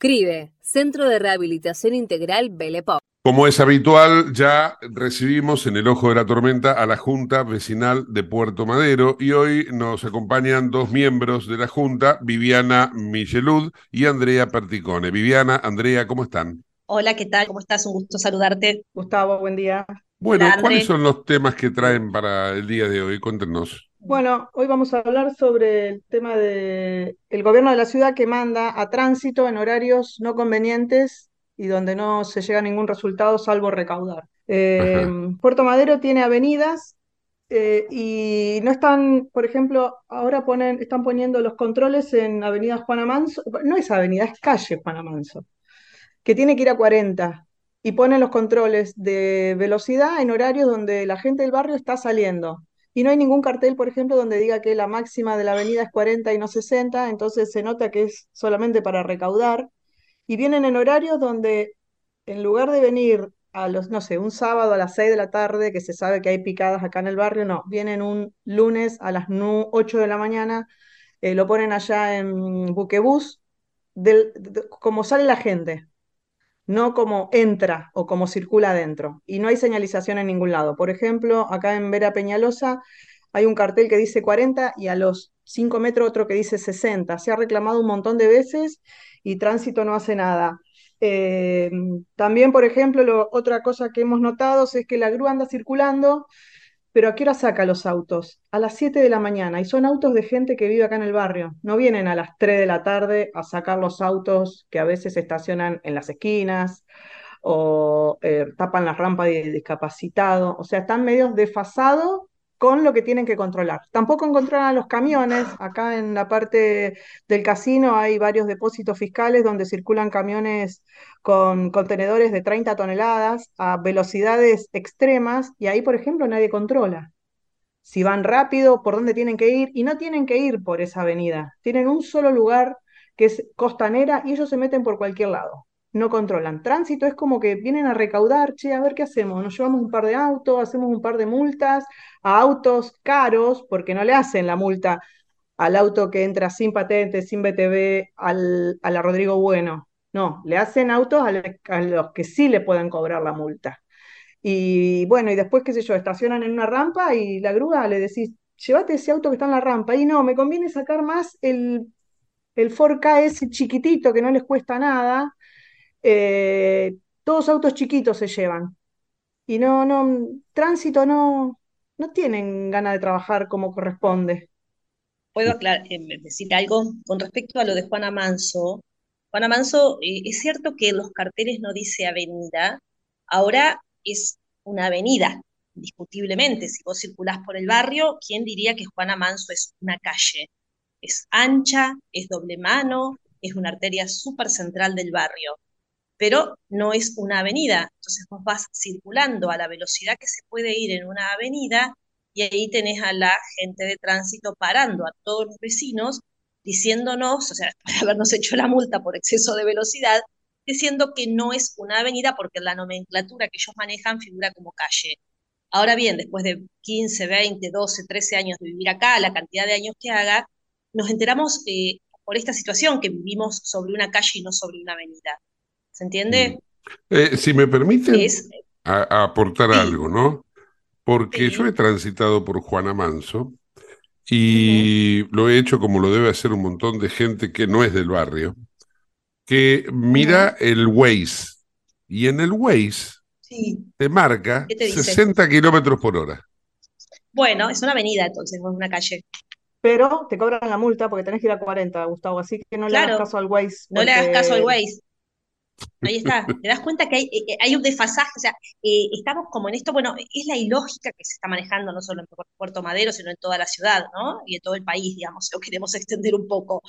CRIBE, Centro de Rehabilitación Integral Belepop. Como es habitual, ya recibimos en el ojo de la tormenta a la Junta Vecinal de Puerto Madero y hoy nos acompañan dos miembros de la Junta, Viviana Michelud y Andrea Perticone. Viviana, Andrea, ¿cómo están? Hola, ¿qué tal? ¿Cómo estás? Un gusto saludarte. Gustavo, buen día. Bueno, Hola, ¿cuáles son los temas que traen para el día de hoy? Cuéntenos. Bueno, hoy vamos a hablar sobre el tema de el gobierno de la ciudad que manda a tránsito en horarios no convenientes y donde no se llega a ningún resultado salvo recaudar. Eh, Puerto Madero tiene avenidas eh, y no están, por ejemplo, ahora ponen, están poniendo los controles en Avenida Juana Manso, no es avenida, es calle Juana Manso, que tiene que ir a 40 y ponen los controles de velocidad en horarios donde la gente del barrio está saliendo. Y no hay ningún cartel, por ejemplo, donde diga que la máxima de la avenida es 40 y no 60, entonces se nota que es solamente para recaudar. Y vienen en horarios donde, en lugar de venir a los, no sé, un sábado a las 6 de la tarde, que se sabe que hay picadas acá en el barrio, no, vienen un lunes a las nu- 8 de la mañana, eh, lo ponen allá en Buquebús, del, de- como sale la gente no como entra o como circula adentro. Y no hay señalización en ningún lado. Por ejemplo, acá en Vera Peñalosa hay un cartel que dice 40 y a los 5 metros otro que dice 60. Se ha reclamado un montón de veces y tránsito no hace nada. Eh, también, por ejemplo, lo- otra cosa que hemos notado es que la grúa anda circulando, pero ¿a qué hora saca los autos? A las 7 de la mañana. Y son autos de gente que vive acá en el barrio. No vienen a las 3 de la tarde a sacar los autos que a veces estacionan en las esquinas o eh, tapan las rampas de discapacitados. O sea, están medios desfasados con lo que tienen que controlar. Tampoco controlan los camiones. Acá en la parte del casino hay varios depósitos fiscales donde circulan camiones con contenedores de 30 toneladas a velocidades extremas y ahí, por ejemplo, nadie controla si van rápido, por dónde tienen que ir, y no tienen que ir por esa avenida. Tienen un solo lugar que es costanera y ellos se meten por cualquier lado. No controlan. Tránsito es como que vienen a recaudar, che, a ver qué hacemos. Nos llevamos un par de autos, hacemos un par de multas a autos caros, porque no le hacen la multa al auto que entra sin patente, sin BTV, al, a la Rodrigo Bueno. No, le hacen autos a, los que sí le pueden cobrar la multa. Y bueno, y después, qué sé yo, estacionan en una rampa y la grúa le decís, llévate ese auto que está en la rampa. Y no, me conviene sacar más el, el 4K ese chiquitito que no les cuesta nada. Eh, todos autos chiquitos se llevan. y no, no, tránsito no, no tienen ganas de trabajar como corresponde. Puedo aclarar, eh, decir algo con respecto a lo de Juana Manso. Juana Manso, eh, es cierto que los carteles no dice avenida, ahora es una avenida, indiscutiblemente. Si vos circulás por el barrio, ¿quién diría que Juana Manso es una calle? Es ancha, es doble mano, es una arteria súper central del barrio, pero no es una avenida. Entonces vos vas circulando a la velocidad que se puede ir en una avenida y ahí tenés a la gente de tránsito parando a todos los vecinos diciéndonos, o sea, después de habernos hecho la multa por exceso de velocidad, diciendo que no es una avenida porque la nomenclatura que ellos manejan figura como calle. Ahora bien, después de 15, 20, 12, 13 años de vivir acá, la cantidad de años que haga, nos enteramos eh, por esta situación que vivimos sobre una calle y no sobre una avenida. ¿Se entiende? Mm. Eh, si me permiten aportar algo, ¿no? Porque yo he transitado por Juana Manso y lo he hecho como lo debe hacer un montón de gente que no es del barrio, que mira el Waze y en el Waze te marca 60 kilómetros por hora. Bueno, es una avenida entonces, no es una calle. Pero te cobran la multa porque tenés que ir a 40, Gustavo, así que no le hagas caso al Waze. No le hagas caso al Waze. Ahí está, te das cuenta que hay, eh, hay un desfasaje, o sea, eh, estamos como en esto, bueno, es la ilógica que se está manejando no solo en Puerto Madero, sino en toda la ciudad, ¿no? Y en todo el país, digamos, lo queremos extender un poco.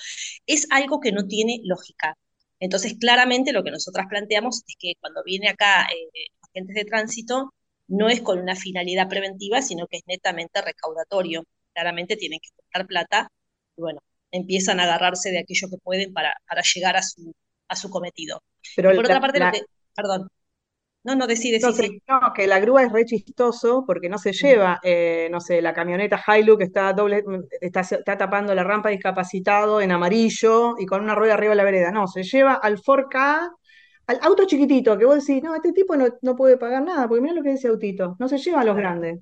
Es algo que no tiene lógica. Entonces, claramente lo que nosotras planteamos es que cuando viene acá eh, agentes de tránsito, no es con una finalidad preventiva, sino que es netamente recaudatorio. Claramente tienen que costar plata y bueno, empiezan a agarrarse de aquello que pueden para, para llegar a su, a su cometido. Pero por otra parte, perdón, no, no, decide, no, no, que la grúa es re chistoso porque no se lleva, eh, no sé, la camioneta Hilux está doble, está, está, tapando la rampa discapacitado en amarillo y con una rueda arriba de la vereda. No, se lleva al 4K, al auto chiquitito, que vos decís, no, este tipo no, no puede pagar nada, porque mira lo que dice autito, no se lleva a los grandes,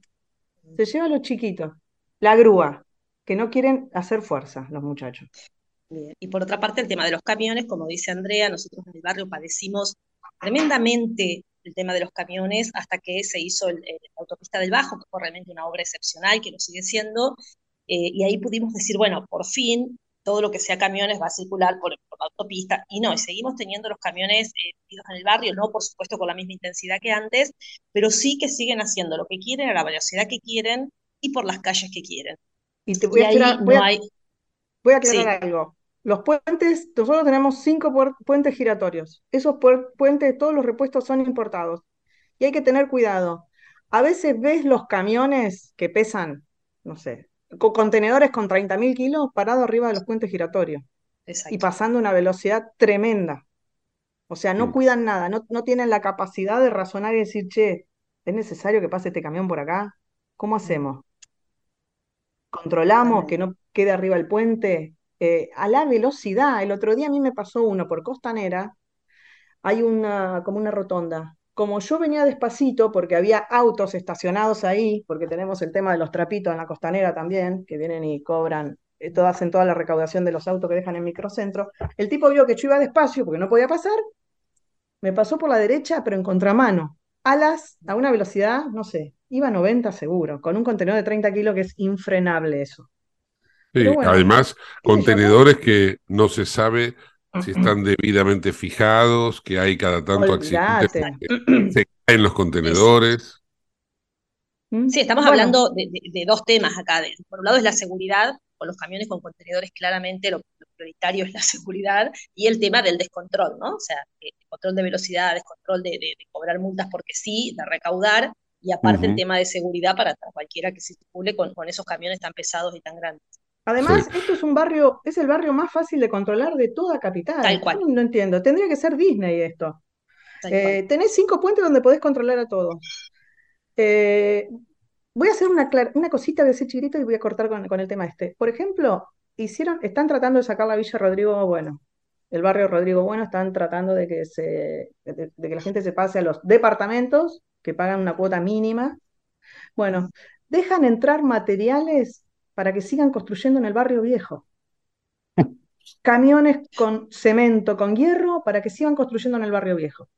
se lleva a los chiquitos. La grúa, que no quieren hacer fuerza los muchachos. Y por otra parte, el tema de los camiones, como dice Andrea, nosotros en el barrio padecimos tremendamente el tema de los camiones hasta que se hizo la autopista del Bajo, que fue realmente una obra excepcional, que lo sigue siendo, eh, y ahí pudimos decir, bueno, por fin todo lo que sea camiones va a circular por, la autopista, y no, y seguimos teniendo los camiones eh, en el barrio, no por supuesto con la misma intensidad que antes, pero sí que siguen haciendo lo que quieren, a la velocidad que quieren y por las calles que quieren. Y te voy, a, aclarar algo. Los puentes, nosotros tenemos cinco puentes giratorios. Esos puentes, todos los repuestos son importados. Y hay que tener cuidado. A veces ves los camiones que pesan, no sé, con contenedores con 30.000 kilos parados arriba de los puentes giratorios. Y pasando una velocidad tremenda. O sea, no cuidan nada, no, no tienen la capacidad de razonar y decir, che, ¿es necesario que pase este camión por acá? ¿Cómo hacemos? ¿Controlamos que no quede arriba el puente? Eh, a la velocidad. El otro día a mí me pasó uno por Costanera, hay una, como una rotonda. Como yo venía despacito, porque había autos estacionados ahí, porque tenemos el tema de los trapitos en la costanera también, que vienen y cobran, eh, hacen toda la recaudación de los autos que dejan en microcentro. El tipo vio que yo iba despacio porque no podía pasar, me pasó por la derecha, pero en contramano, alas a una velocidad, no sé, iba a 90 seguro, con un contenedor de 30 kilos que es infrenable eso. Sí, además, contenedores que no se sabe si están debidamente fijados, que hay cada tanto accidentes, se caen los contenedores. Sí, estamos hablando de, dos temas acá. por un lado es la seguridad, con los camiones con contenedores claramente lo, prioritario es la seguridad, y el tema del descontrol, ¿no? O sea, el control de velocidad, descontrol de, de, cobrar multas porque sí, de recaudar, y aparte el tema de seguridad para cualquiera que circule con, con esos camiones tan pesados y tan grandes. Además, esto es un barrio, es el barrio más fácil de controlar de toda capital. Tal cual. no entiendo, tendría que ser Disney esto. Eh, tenés cinco puentes donde podés controlar a todos. Eh, voy a hacer una, una cosita de ese chiquito y voy a cortar con, el tema este. Por ejemplo, hicieron, están tratando de sacar la Villa Rodrigo Bueno, el barrio Rodrigo Bueno, están tratando de que, se, de que la gente se pase a los departamentos que pagan una cuota mínima. Bueno, dejan entrar materiales para que sigan construyendo en el barrio viejo. Camiones con cemento, con hierro, para que sigan construyendo en el barrio viejo.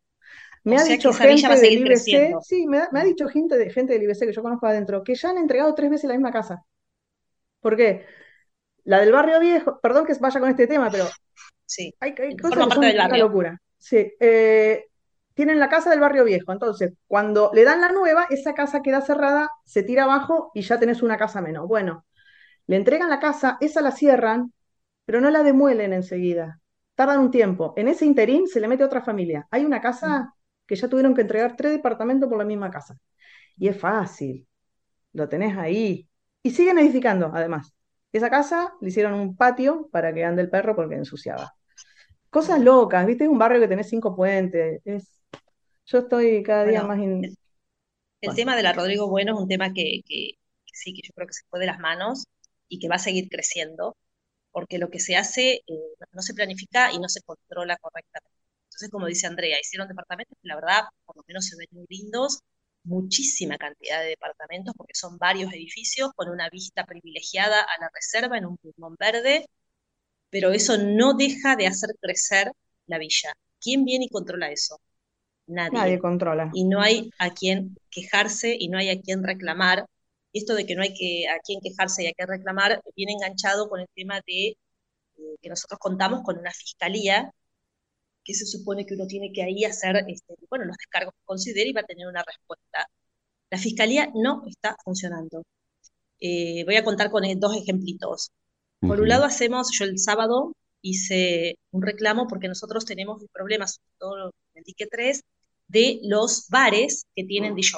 Me O ha dicho gente del seguir IBC, creciendo. sí, me, ha- me ha dicho gente, de, gente del IBC que yo conozco adentro, que ya han entregado tres veces la misma casa. ¿Por qué? La del barrio viejo, perdón que vaya con este tema, pero Sí, hay, hay cosas forma que son una locura. Sí, eh, tienen la casa del barrio viejo, entonces cuando le dan la nueva, esa casa queda cerrada, se tira abajo y ya tenés una casa menos. Bueno, le entregan la casa, esa la cierran, pero no la demuelen enseguida. Tardan un tiempo. En ese interín se le mete otra familia. Hay una casa que ya tuvieron que entregar tres departamentos por la misma casa. Y es fácil, lo tenés ahí. Y siguen edificando, además. Esa casa le hicieron un patio para que ande el perro porque ensuciaba. Cosas locas, ¿viste? Es un barrio que tenés cinco puentes. Es... Yo estoy cada día Bueno, más... in- el Bueno. tema de la Rodrigo Bueno es un tema que, que- que sí, que yo creo que se fue de las manos y que va a seguir creciendo, porque lo que se hace eh, no- se planifica y no se controla correctamente. Entonces, como dice Andrea, hicieron departamentos que la verdad, por lo menos se ven muy lindos, muchísima cantidad de departamentos, porque son varios edificios con una vista privilegiada a la reserva en un pulmón verde, pero eso no deja de hacer crecer la villa. ¿Quién viene y controla eso? Nadie. Nadie controla. Y no hay a quien quejarse y no hay a quien reclamar. Y esto de que no hay que, a quien quejarse y a quien reclamar viene enganchado con el tema de eh, que nosotros contamos con una fiscalía que se supone que uno tiene que ahí hacer este, bueno, los descargos que considere y va a tener una respuesta. La fiscalía no está funcionando. Eh, voy a contar con eh, dos ejemplitos. Por un lado hacemos, yo el sábado hice un reclamo porque nosotros tenemos el problema, sobre todo en el dique 3, de los bares que tienen DJ.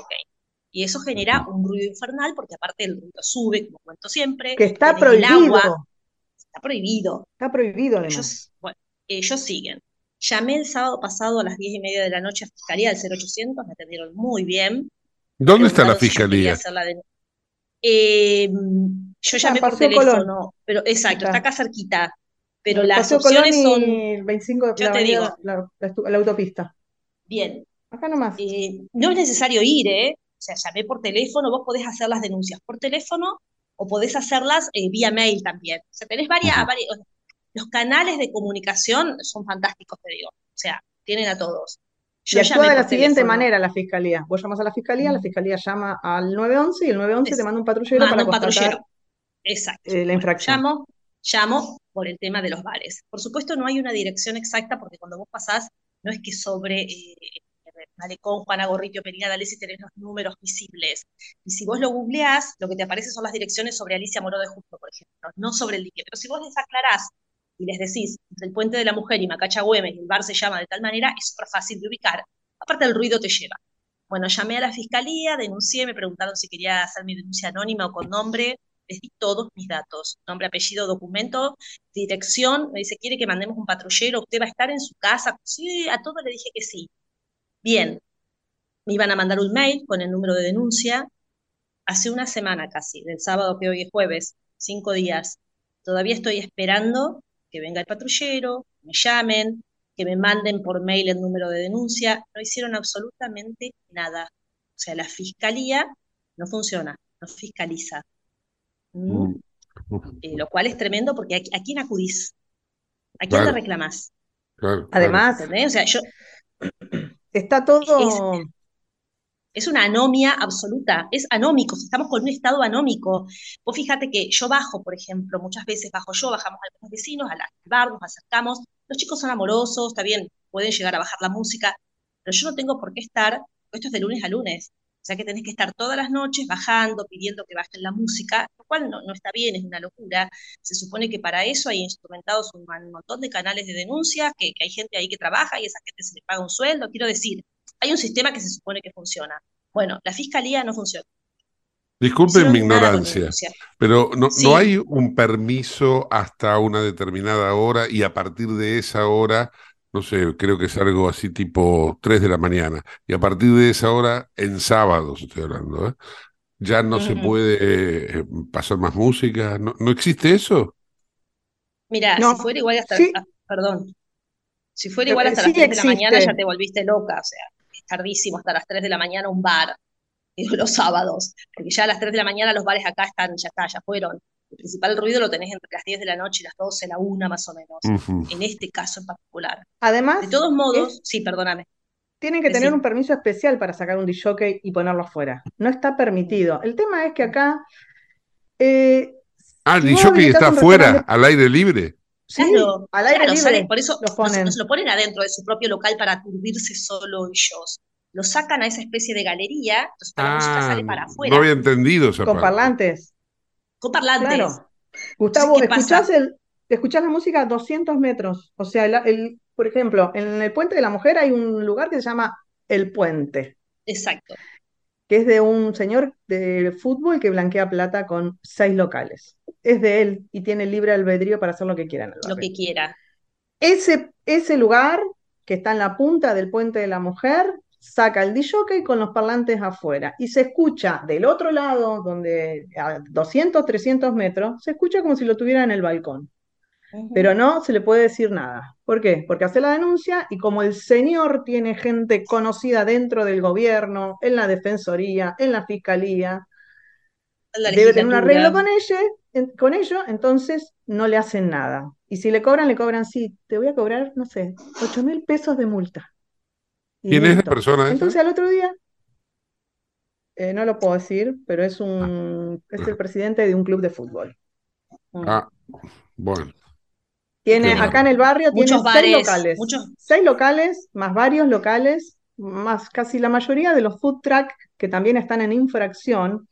Y eso genera un ruido infernal porque aparte el ruido sube, como cuento siempre, Que está tenés el prohibido. agua, está prohibido. Está prohibido, además. Ellos, bueno, ellos siguen. Llamé el sábado pasado a las diez y media de la noche a Fiscalía del 0800, me atendieron muy bien. ¿Dónde está la si yo fiscalía? la denuncia. Eh, yo Está en llamé por Paseo teléfono, Colón. pero exacto, Está. está acá cerquita. Pero las Paseo Colón opciones y son, el 25 de yo la te digo, la, la autopista. bien, Acá nomás. eh, no es necesario ir, ¿eh? O sea, llamé por teléfono, vos podés hacer las denuncias por teléfono o podés hacerlas eh, vía mail también. O sea, tenés varias, varias- los canales de comunicación son fantásticos, te digo. O sea, tienen a todos. Y Yo actúa llamé de la siguiente teléfono. manera la fiscalía. Vos llamas a la fiscalía, la fiscalía llama al 911 y el 911 te manda un patrullero Manda para un constatar patrullero. Exacto. eh, la infracción. Llamo, llamo por el tema de los bares. Por supuesto, no hay una dirección exacta porque cuando vos pasás, no es que sobre eh, Malecón, Juana Gorrito, Perina D'Alessio tenés los números visibles. Y si vos lo googleás, lo que te aparece son las direcciones sobre Alicia Moró de Justo, por ejemplo, no sobre el dique. Pero si vos les aclarás y les decís, entre el Puente de la Mujer y Macacha Güemes, el bar se llama de tal manera, es súper fácil de ubicar. Aparte, el ruido te lleva. Bueno, llamé a la fiscalía, denuncié, me preguntaron si quería hacer mi denuncia anónima o con nombre, les di todos mis datos, nombre, apellido, documento, dirección, me dice, ¿quiere que mandemos un patrullero? ¿Usted va a estar en su casa? Sí, a todo le dije que sí. Bien, me iban a mandar un mail con el número de denuncia, hace una semana casi, del sábado que hoy es jueves, cinco días, todavía estoy esperando que venga el patrullero, me llamen, que me manden por mail el número de denuncia, no hicieron absolutamente nada. O sea, la fiscalía no funciona, no fiscaliza. ¿Mm? Eh, lo cual es tremendo porque ¿a, a quién acudís? ¿A quién Claro. le reclamás? Claro, Además, ¿Entendés? O sea, yo, está todo. es una anomia absoluta, es anómico, estamos con un estado anómico. Vos fíjate que yo bajo, por ejemplo, muchas veces bajo yo, bajamos algunos vecinos al al bar, nos acercamos, los chicos son amorosos, está bien, pueden llegar a bajar la música, pero yo no tengo por qué estar, esto es de lunes a lunes, o sea que tenés que estar todas las noches bajando, pidiendo que bajen la música, lo cual no, no está bien, es una locura. Se supone que para eso hay instrumentados un, montón de canales de denuncias, que, que hay gente ahí que trabaja y a esa gente se le paga un sueldo. Quiero decir, hay un sistema que se supone que funciona. Bueno, la fiscalía no funciona. Disculpen mi ignorancia, pero no, Sí. no hay un permiso hasta una determinada hora y a partir de esa hora, no sé, creo que es algo así tipo 3 de la mañana, y a partir de esa hora, en sábados estoy hablando, ¿eh? Ya no se puede eh, pasar más música, ¿no, no existe eso? Mira, No, si fuera igual hasta, sí. perdón, si fuera igual hasta las sí 3 de la mañana ya te volviste loca, o sea, es tardísimo hasta las 3 de la mañana un bar, digo, los sábados, porque ya a las 3 de la mañana los bares acá están, ya está, ya fueron. El principal ruido lo tenés entre las 10 de la noche y las 12, la 1 más o menos, en este caso en particular. Además, De todos modos, es- sí, perdóname. tienen que tener un permiso especial para sacar un disjockey y ponerlo afuera. No está permitido. El tema es que acá. Eh, ah, el disjockey está afuera, restaurante- al aire libre. Sí, Claro, al aire claro, libre por eso lo ponen. no se lo ponen adentro de su propio local para aturdirse solo ellos. Lo sacan a esa especie de galería, entonces toda la música Ah, sale para afuera. no había entendido esa Con parte. parlantes. Con parlantes. Claro. Gustavo, ¿qué pasa? escuchás, el, escuchás la música a 200 metros. O sea, el, el- por ejemplo, en el Puente de la Mujer hay un lugar que se llama El Puente, Exacto. que es de un señor de fútbol que blanquea plata con seis locales. Es de él y tiene libre albedrío para hacer lo que quiera en el Lo que quiera. Ese, ese lugar que está en la punta del Puente de la Mujer saca el disjockey con los parlantes afuera y se escucha del otro lado, donde a 200, 300 metros, se escucha como si lo tuviera en el balcón. Pero no se le puede decir nada. ¿Por qué? Porque hace la denuncia y como el señor tiene gente conocida dentro del gobierno, en la defensoría, en la fiscalía, La debe tener un arreglo con ella, en- con ello, entonces no le hacen nada. Y si le cobran, le cobran, sí, te voy a cobrar, no sé, 8 mil pesos de multa. Y ¿Quién es la persona esa? Entonces al otro día, eh, no lo puedo decir, pero es un, es el presidente de un club de fútbol. Ah, bueno. Tiene, acá en el barrio tiene Muchos seis locales. muchos- Seis locales, más varios locales, más casi la mayoría de los food truck que también están en infracción,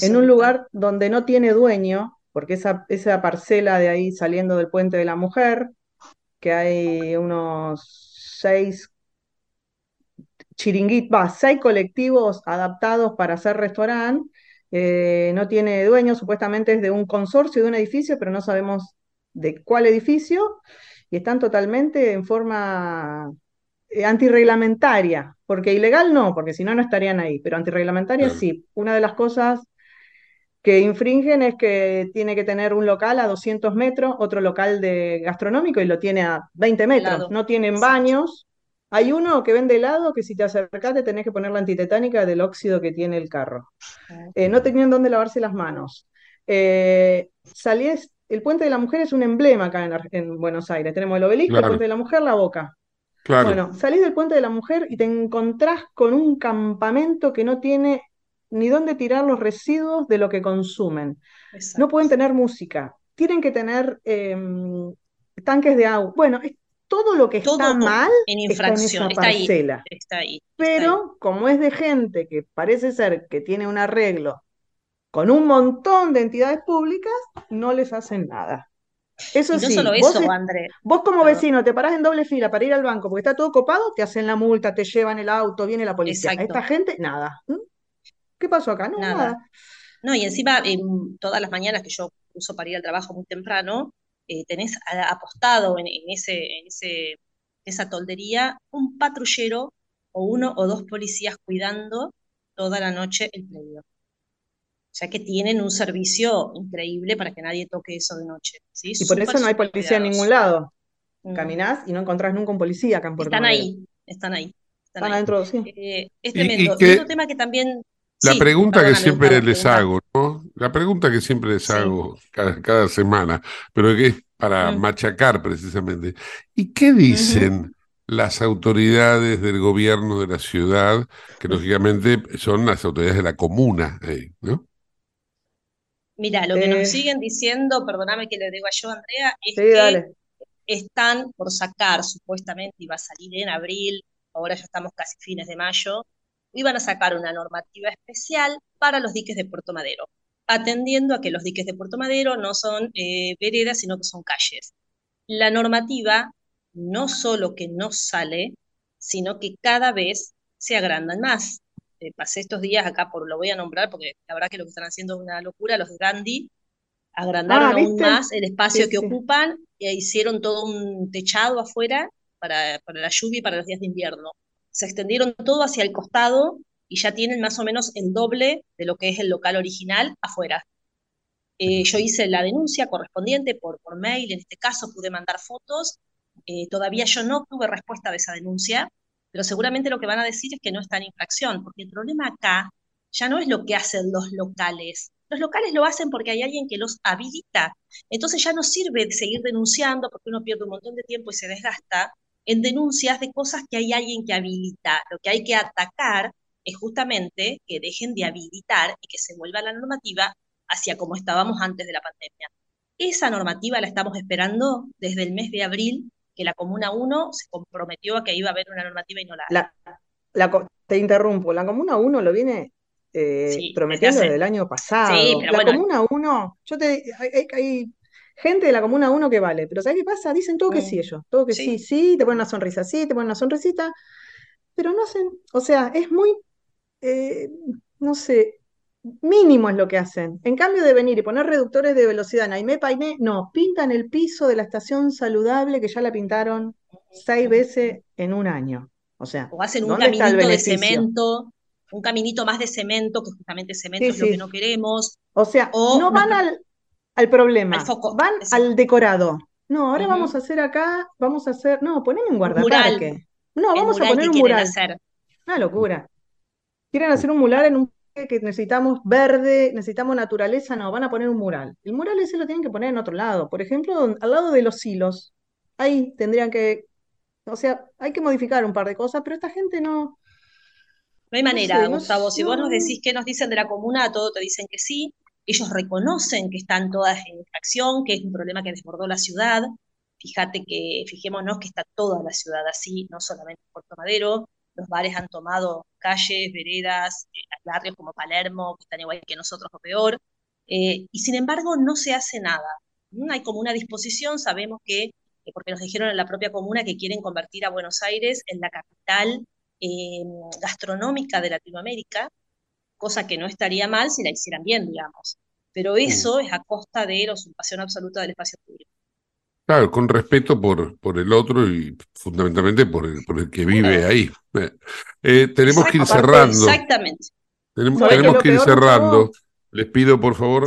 en un lugar donde no tiene dueño, porque esa, esa parcela de ahí saliendo del Puente de la Mujer, que hay unos seis chiringuitos, va, seis colectivos adaptados para hacer restaurante, eh, no tiene dueño, supuestamente es de un consorcio de un edificio, pero no sabemos de cuál edificio, y están totalmente en forma eh, antirreglamentaria, porque ilegal no, porque si no, no estarían ahí, pero antirreglamentaria Claro. sí. Una de las cosas que infringen es que tiene que tener un local a 200 metros, otro local de gastronómico y lo tiene a 20 metros. lado. No tienen baños. Hay uno que vende helado que si te acercás te tenés que poner la antitetánica del óxido que tiene el carro. Eh, no tenían dónde lavarse las manos. Eh, salís- el Puente de la Mujer es un emblema acá en, Buenos Aires. Tenemos el obelisco, el. Puente de la Mujer, la Boca. Claro. Bueno, salís del Puente de la Mujer y te encontrás con un campamento que no tiene ni dónde tirar los residuos de lo que consumen. No pueden tener música, tienen que tener em, tanques de agua. Bueno, es todo lo que está mal en está en infracción. esa Está ahí. Está ahí. Pero como es de gente que parece ser que tiene un arreglo con un montón de entidades públicas, no les hacen nada. Eso Y no sí, solo vos, eso, es- André. vos como vecino te parás en doble fila para ir al banco porque está todo copado, te hacen la multa, te llevan el auto, viene la policía. A Exacto. esta gente, nada. ¿Mm? ¿Qué pasó acá? No, Nada. nada. No, y encima, todas las mañanas que yo uso para ir al trabajo muy temprano, eh, tenés a- apostado en, en ese, en ese, esa toldería un patrullero o uno o dos policías cuidando toda la noche el predio. O sea que tienen un servicio increíble para que nadie toque eso de noche. ¿sí? Y por eso no hay policía en ningún lado. Mm. Caminás y no encontrás nunca un policía acá en Puerto Están Madero. ahí, están ahí. Están Están ahí. adentro, sí. Eh, es y tremendo. Y, que- otro tema que también. La sí, pregunta que siempre les pregunta. hago, ¿no? La pregunta que siempre les hago cada, cada semana, pero que es para Mm. machacar precisamente. ¿Y qué dicen las autoridades del gobierno de la ciudad, que lógicamente son las autoridades de la comuna, eh, ¿no? Mira, lo que Eh, nos siguen diciendo, perdóname que le digo a yo, Andrea, es Sí, que dale. están por sacar, supuestamente iba a salir en abril, ahora ya estamos casi fines de mayo, iban a sacar una normativa especial para los diques de Puerto Madero, atendiendo a que los diques de Puerto Madero no son eh, veredas, sino que son calles. La normativa no solo que no sale, sino que cada vez se agrandan más. Eh, pasé estos días acá por, lo voy a nombrar porque la verdad que lo que están haciendo es una locura, los de Gandhi agrandaron Ah, aún más el espacio Sí, que sí. ocupan e hicieron todo un techado afuera para, para la lluvia y para los días de invierno. Se extendieron todo hacia el costado y ya tienen más o menos el doble de lo que es el local original afuera. Eh, yo hice la denuncia correspondiente por, por mail, en este caso pude mandar fotos. Eh, todavía yo no tuve respuesta de esa denuncia, pero seguramente lo que van a decir es que no está en infracción, porque el problema acá ya no es lo que hacen los locales. Los locales lo hacen porque hay alguien que los habilita. Entonces ya no sirve seguir denunciando porque uno pierde un montón de tiempo y se desgasta, en denuncias de cosas que hay alguien que habilita. Lo que hay que atacar es justamente que dejen de habilitar y que se vuelva la normativa hacia como estábamos antes de la pandemia. Esa normativa la estamos esperando desde el mes de abril, que la Comuna 1 se comprometió a que iba a haber una normativa y no la hay. te interrumpo, la Comuna 1 lo viene eh, prometiendo desde, el año pasado. la Comuna 1, yo te, hay, gente de la Comuna 1 que vale, pero ¿sabes qué pasa? Dicen todo que sí mm. ellos, todo que sí. sí, te ponen una sonrisa, sí, te ponen una sonrisita, pero no hacen, o sea, es muy, eh, no sé, mínimo es lo que hacen. En cambio de venir y poner reductores de velocidad en Aimé Paimé, no, pintan el piso de la estación saludable que ya la pintaron seis veces en un año. O sea, o hacen un caminito de cemento, un caminito más de cemento, que justamente cemento es lo que no queremos. O sea, no van al, al problema, van al decorado. No, ahora vamos a hacer acá, vamos a hacer, no, poneme un guardaparque. No, vamos a poner un mural. Una locura. Quieren hacer un mural en un que necesitamos verde, necesitamos naturaleza, no, van a poner un mural. El mural ese lo tienen que poner en otro lado. Por ejemplo, al lado de los hilos. Ahí tendrían que, o sea, hay que modificar un par de cosas, pero esta gente no... No hay manera, Gustavo. Si vos nos decís qué nos dicen de la comuna, todo te dicen que sí. Ellos reconocen que están todas en infracción, que es un problema que desbordó la ciudad. Fíjate que, fijémonos que está toda la ciudad así, no solamente Puerto Madero. Los bares han tomado calles, veredas, eh, barrios como Palermo, que están igual que nosotros o peor. Eh, y sin embargo, no se hace nada. Mm, hay como una disposición, sabemos que, porque nos dijeron en la propia comuna que quieren convertir a Buenos Aires en la capital eh, gastronómica de Latinoamérica, cosa que no estaría mal si la hicieran bien, digamos. Pero mm. eso es a costa de la usurpación absoluta del espacio público. Claro, con respeto por, por el otro y fundamentalmente por el, por el que vive ahí. Eh, eh, tenemos que ir cerrando. Exactamente. Tenemos, que, ir cerrando. Les pido, por favor,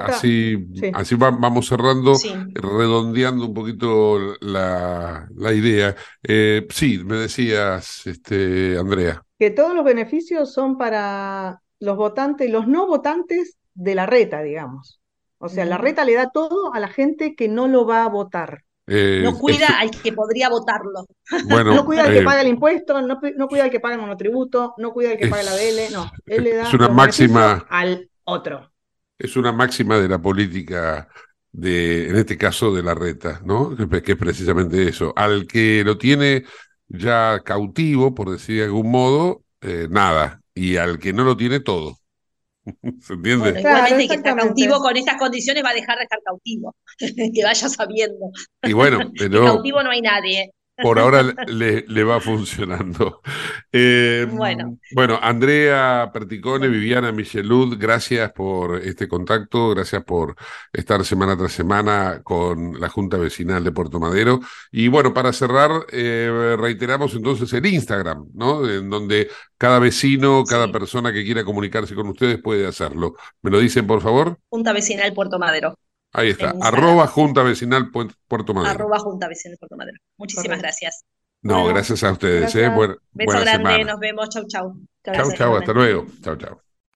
así, así vamos cerrando, redondeando un poquito la, la idea. Eh, sí, me decías, este, Andrea. Que todos los beneficios son para los votantes, los no votantes de la reta, digamos. O sea, la reta le da todo a la gente que no lo va a votar. Eh, no cuida al que podría votarlo. no cuida al que eh, paga el impuesto, no, cuida al que paga el monotributo, no cuida al que paga la BL, no. Él le da es una máxima al otro. Es una máxima de la política de, en este caso, de la reta, ¿no? Que, es precisamente eso. Al que lo tiene ya cautivo, por decir de algún modo, eh, nada. Y al que no lo tiene todo. ¿Se entiende? igualmente que está cautivo con estas condiciones va a dejar de estar cautivo, que vaya sabiendo. Y bueno, pero... cautivo no hay nadie por ahora le, va funcionando. Eh, bueno. bueno, Andrea Perticone, Viviana Michelud, gracias por este contacto, gracias por estar semana tras semana con la Junta Vecinal de Puerto Madero. Y bueno, para cerrar, eh, reiteramos entonces el Instagram, ¿no? En donde cada vecino, cada persona que quiera comunicarse con ustedes puede hacerlo. ¿Me lo dicen, por favor? Junta Vecinal Puerto Madero. Ahí está, arroba Junta Vecinal Puerto Madero. Arroba Junta Vecinal Puerto Madero. Muchísimas gracias. No, gracias a ustedes. Eh. Beso grande, nos vemos. Chau, chau. Chau, chau, hasta luego. Chau, chau.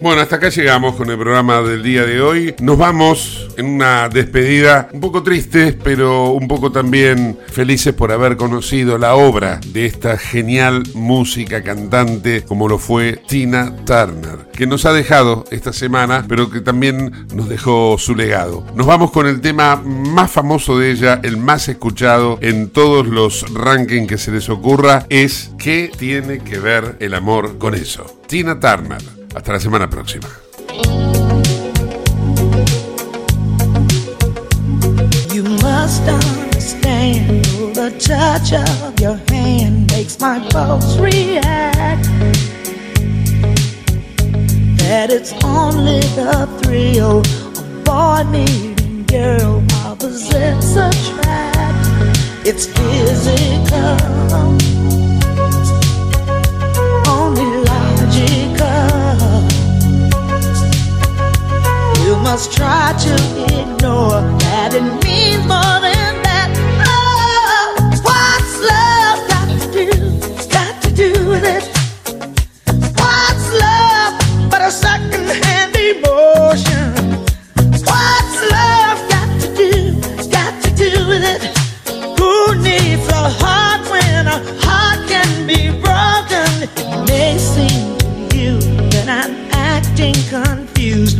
Bueno, hasta acá llegamos con el programa del día de hoy. Nos vamos en una despedida un poco triste, pero un poco también felices por haber conocido la obra de esta genial música cantante como lo fue Tina Turner, que nos ha dejado esta semana, pero que también nos dejó su legado. Nos vamos con el tema más famoso de ella, el más escuchado en todos los rankings que se les ocurra, es ¿qué tiene que ver el amor con eso? Tina Turner. Hasta la semana próxima. You must understand the touch of your hand makes my pulse react. That it's only the thrill of boy meeting girl opposites attract. It's physical. Must try to ignore that it means more than that. Oh, what's love got to do? Got to do with it? What's love but a second-hand emotion? What's love got to do? Got to do with it? Who needs a heart when a heart can be broken? It may seem to you that I'm acting confused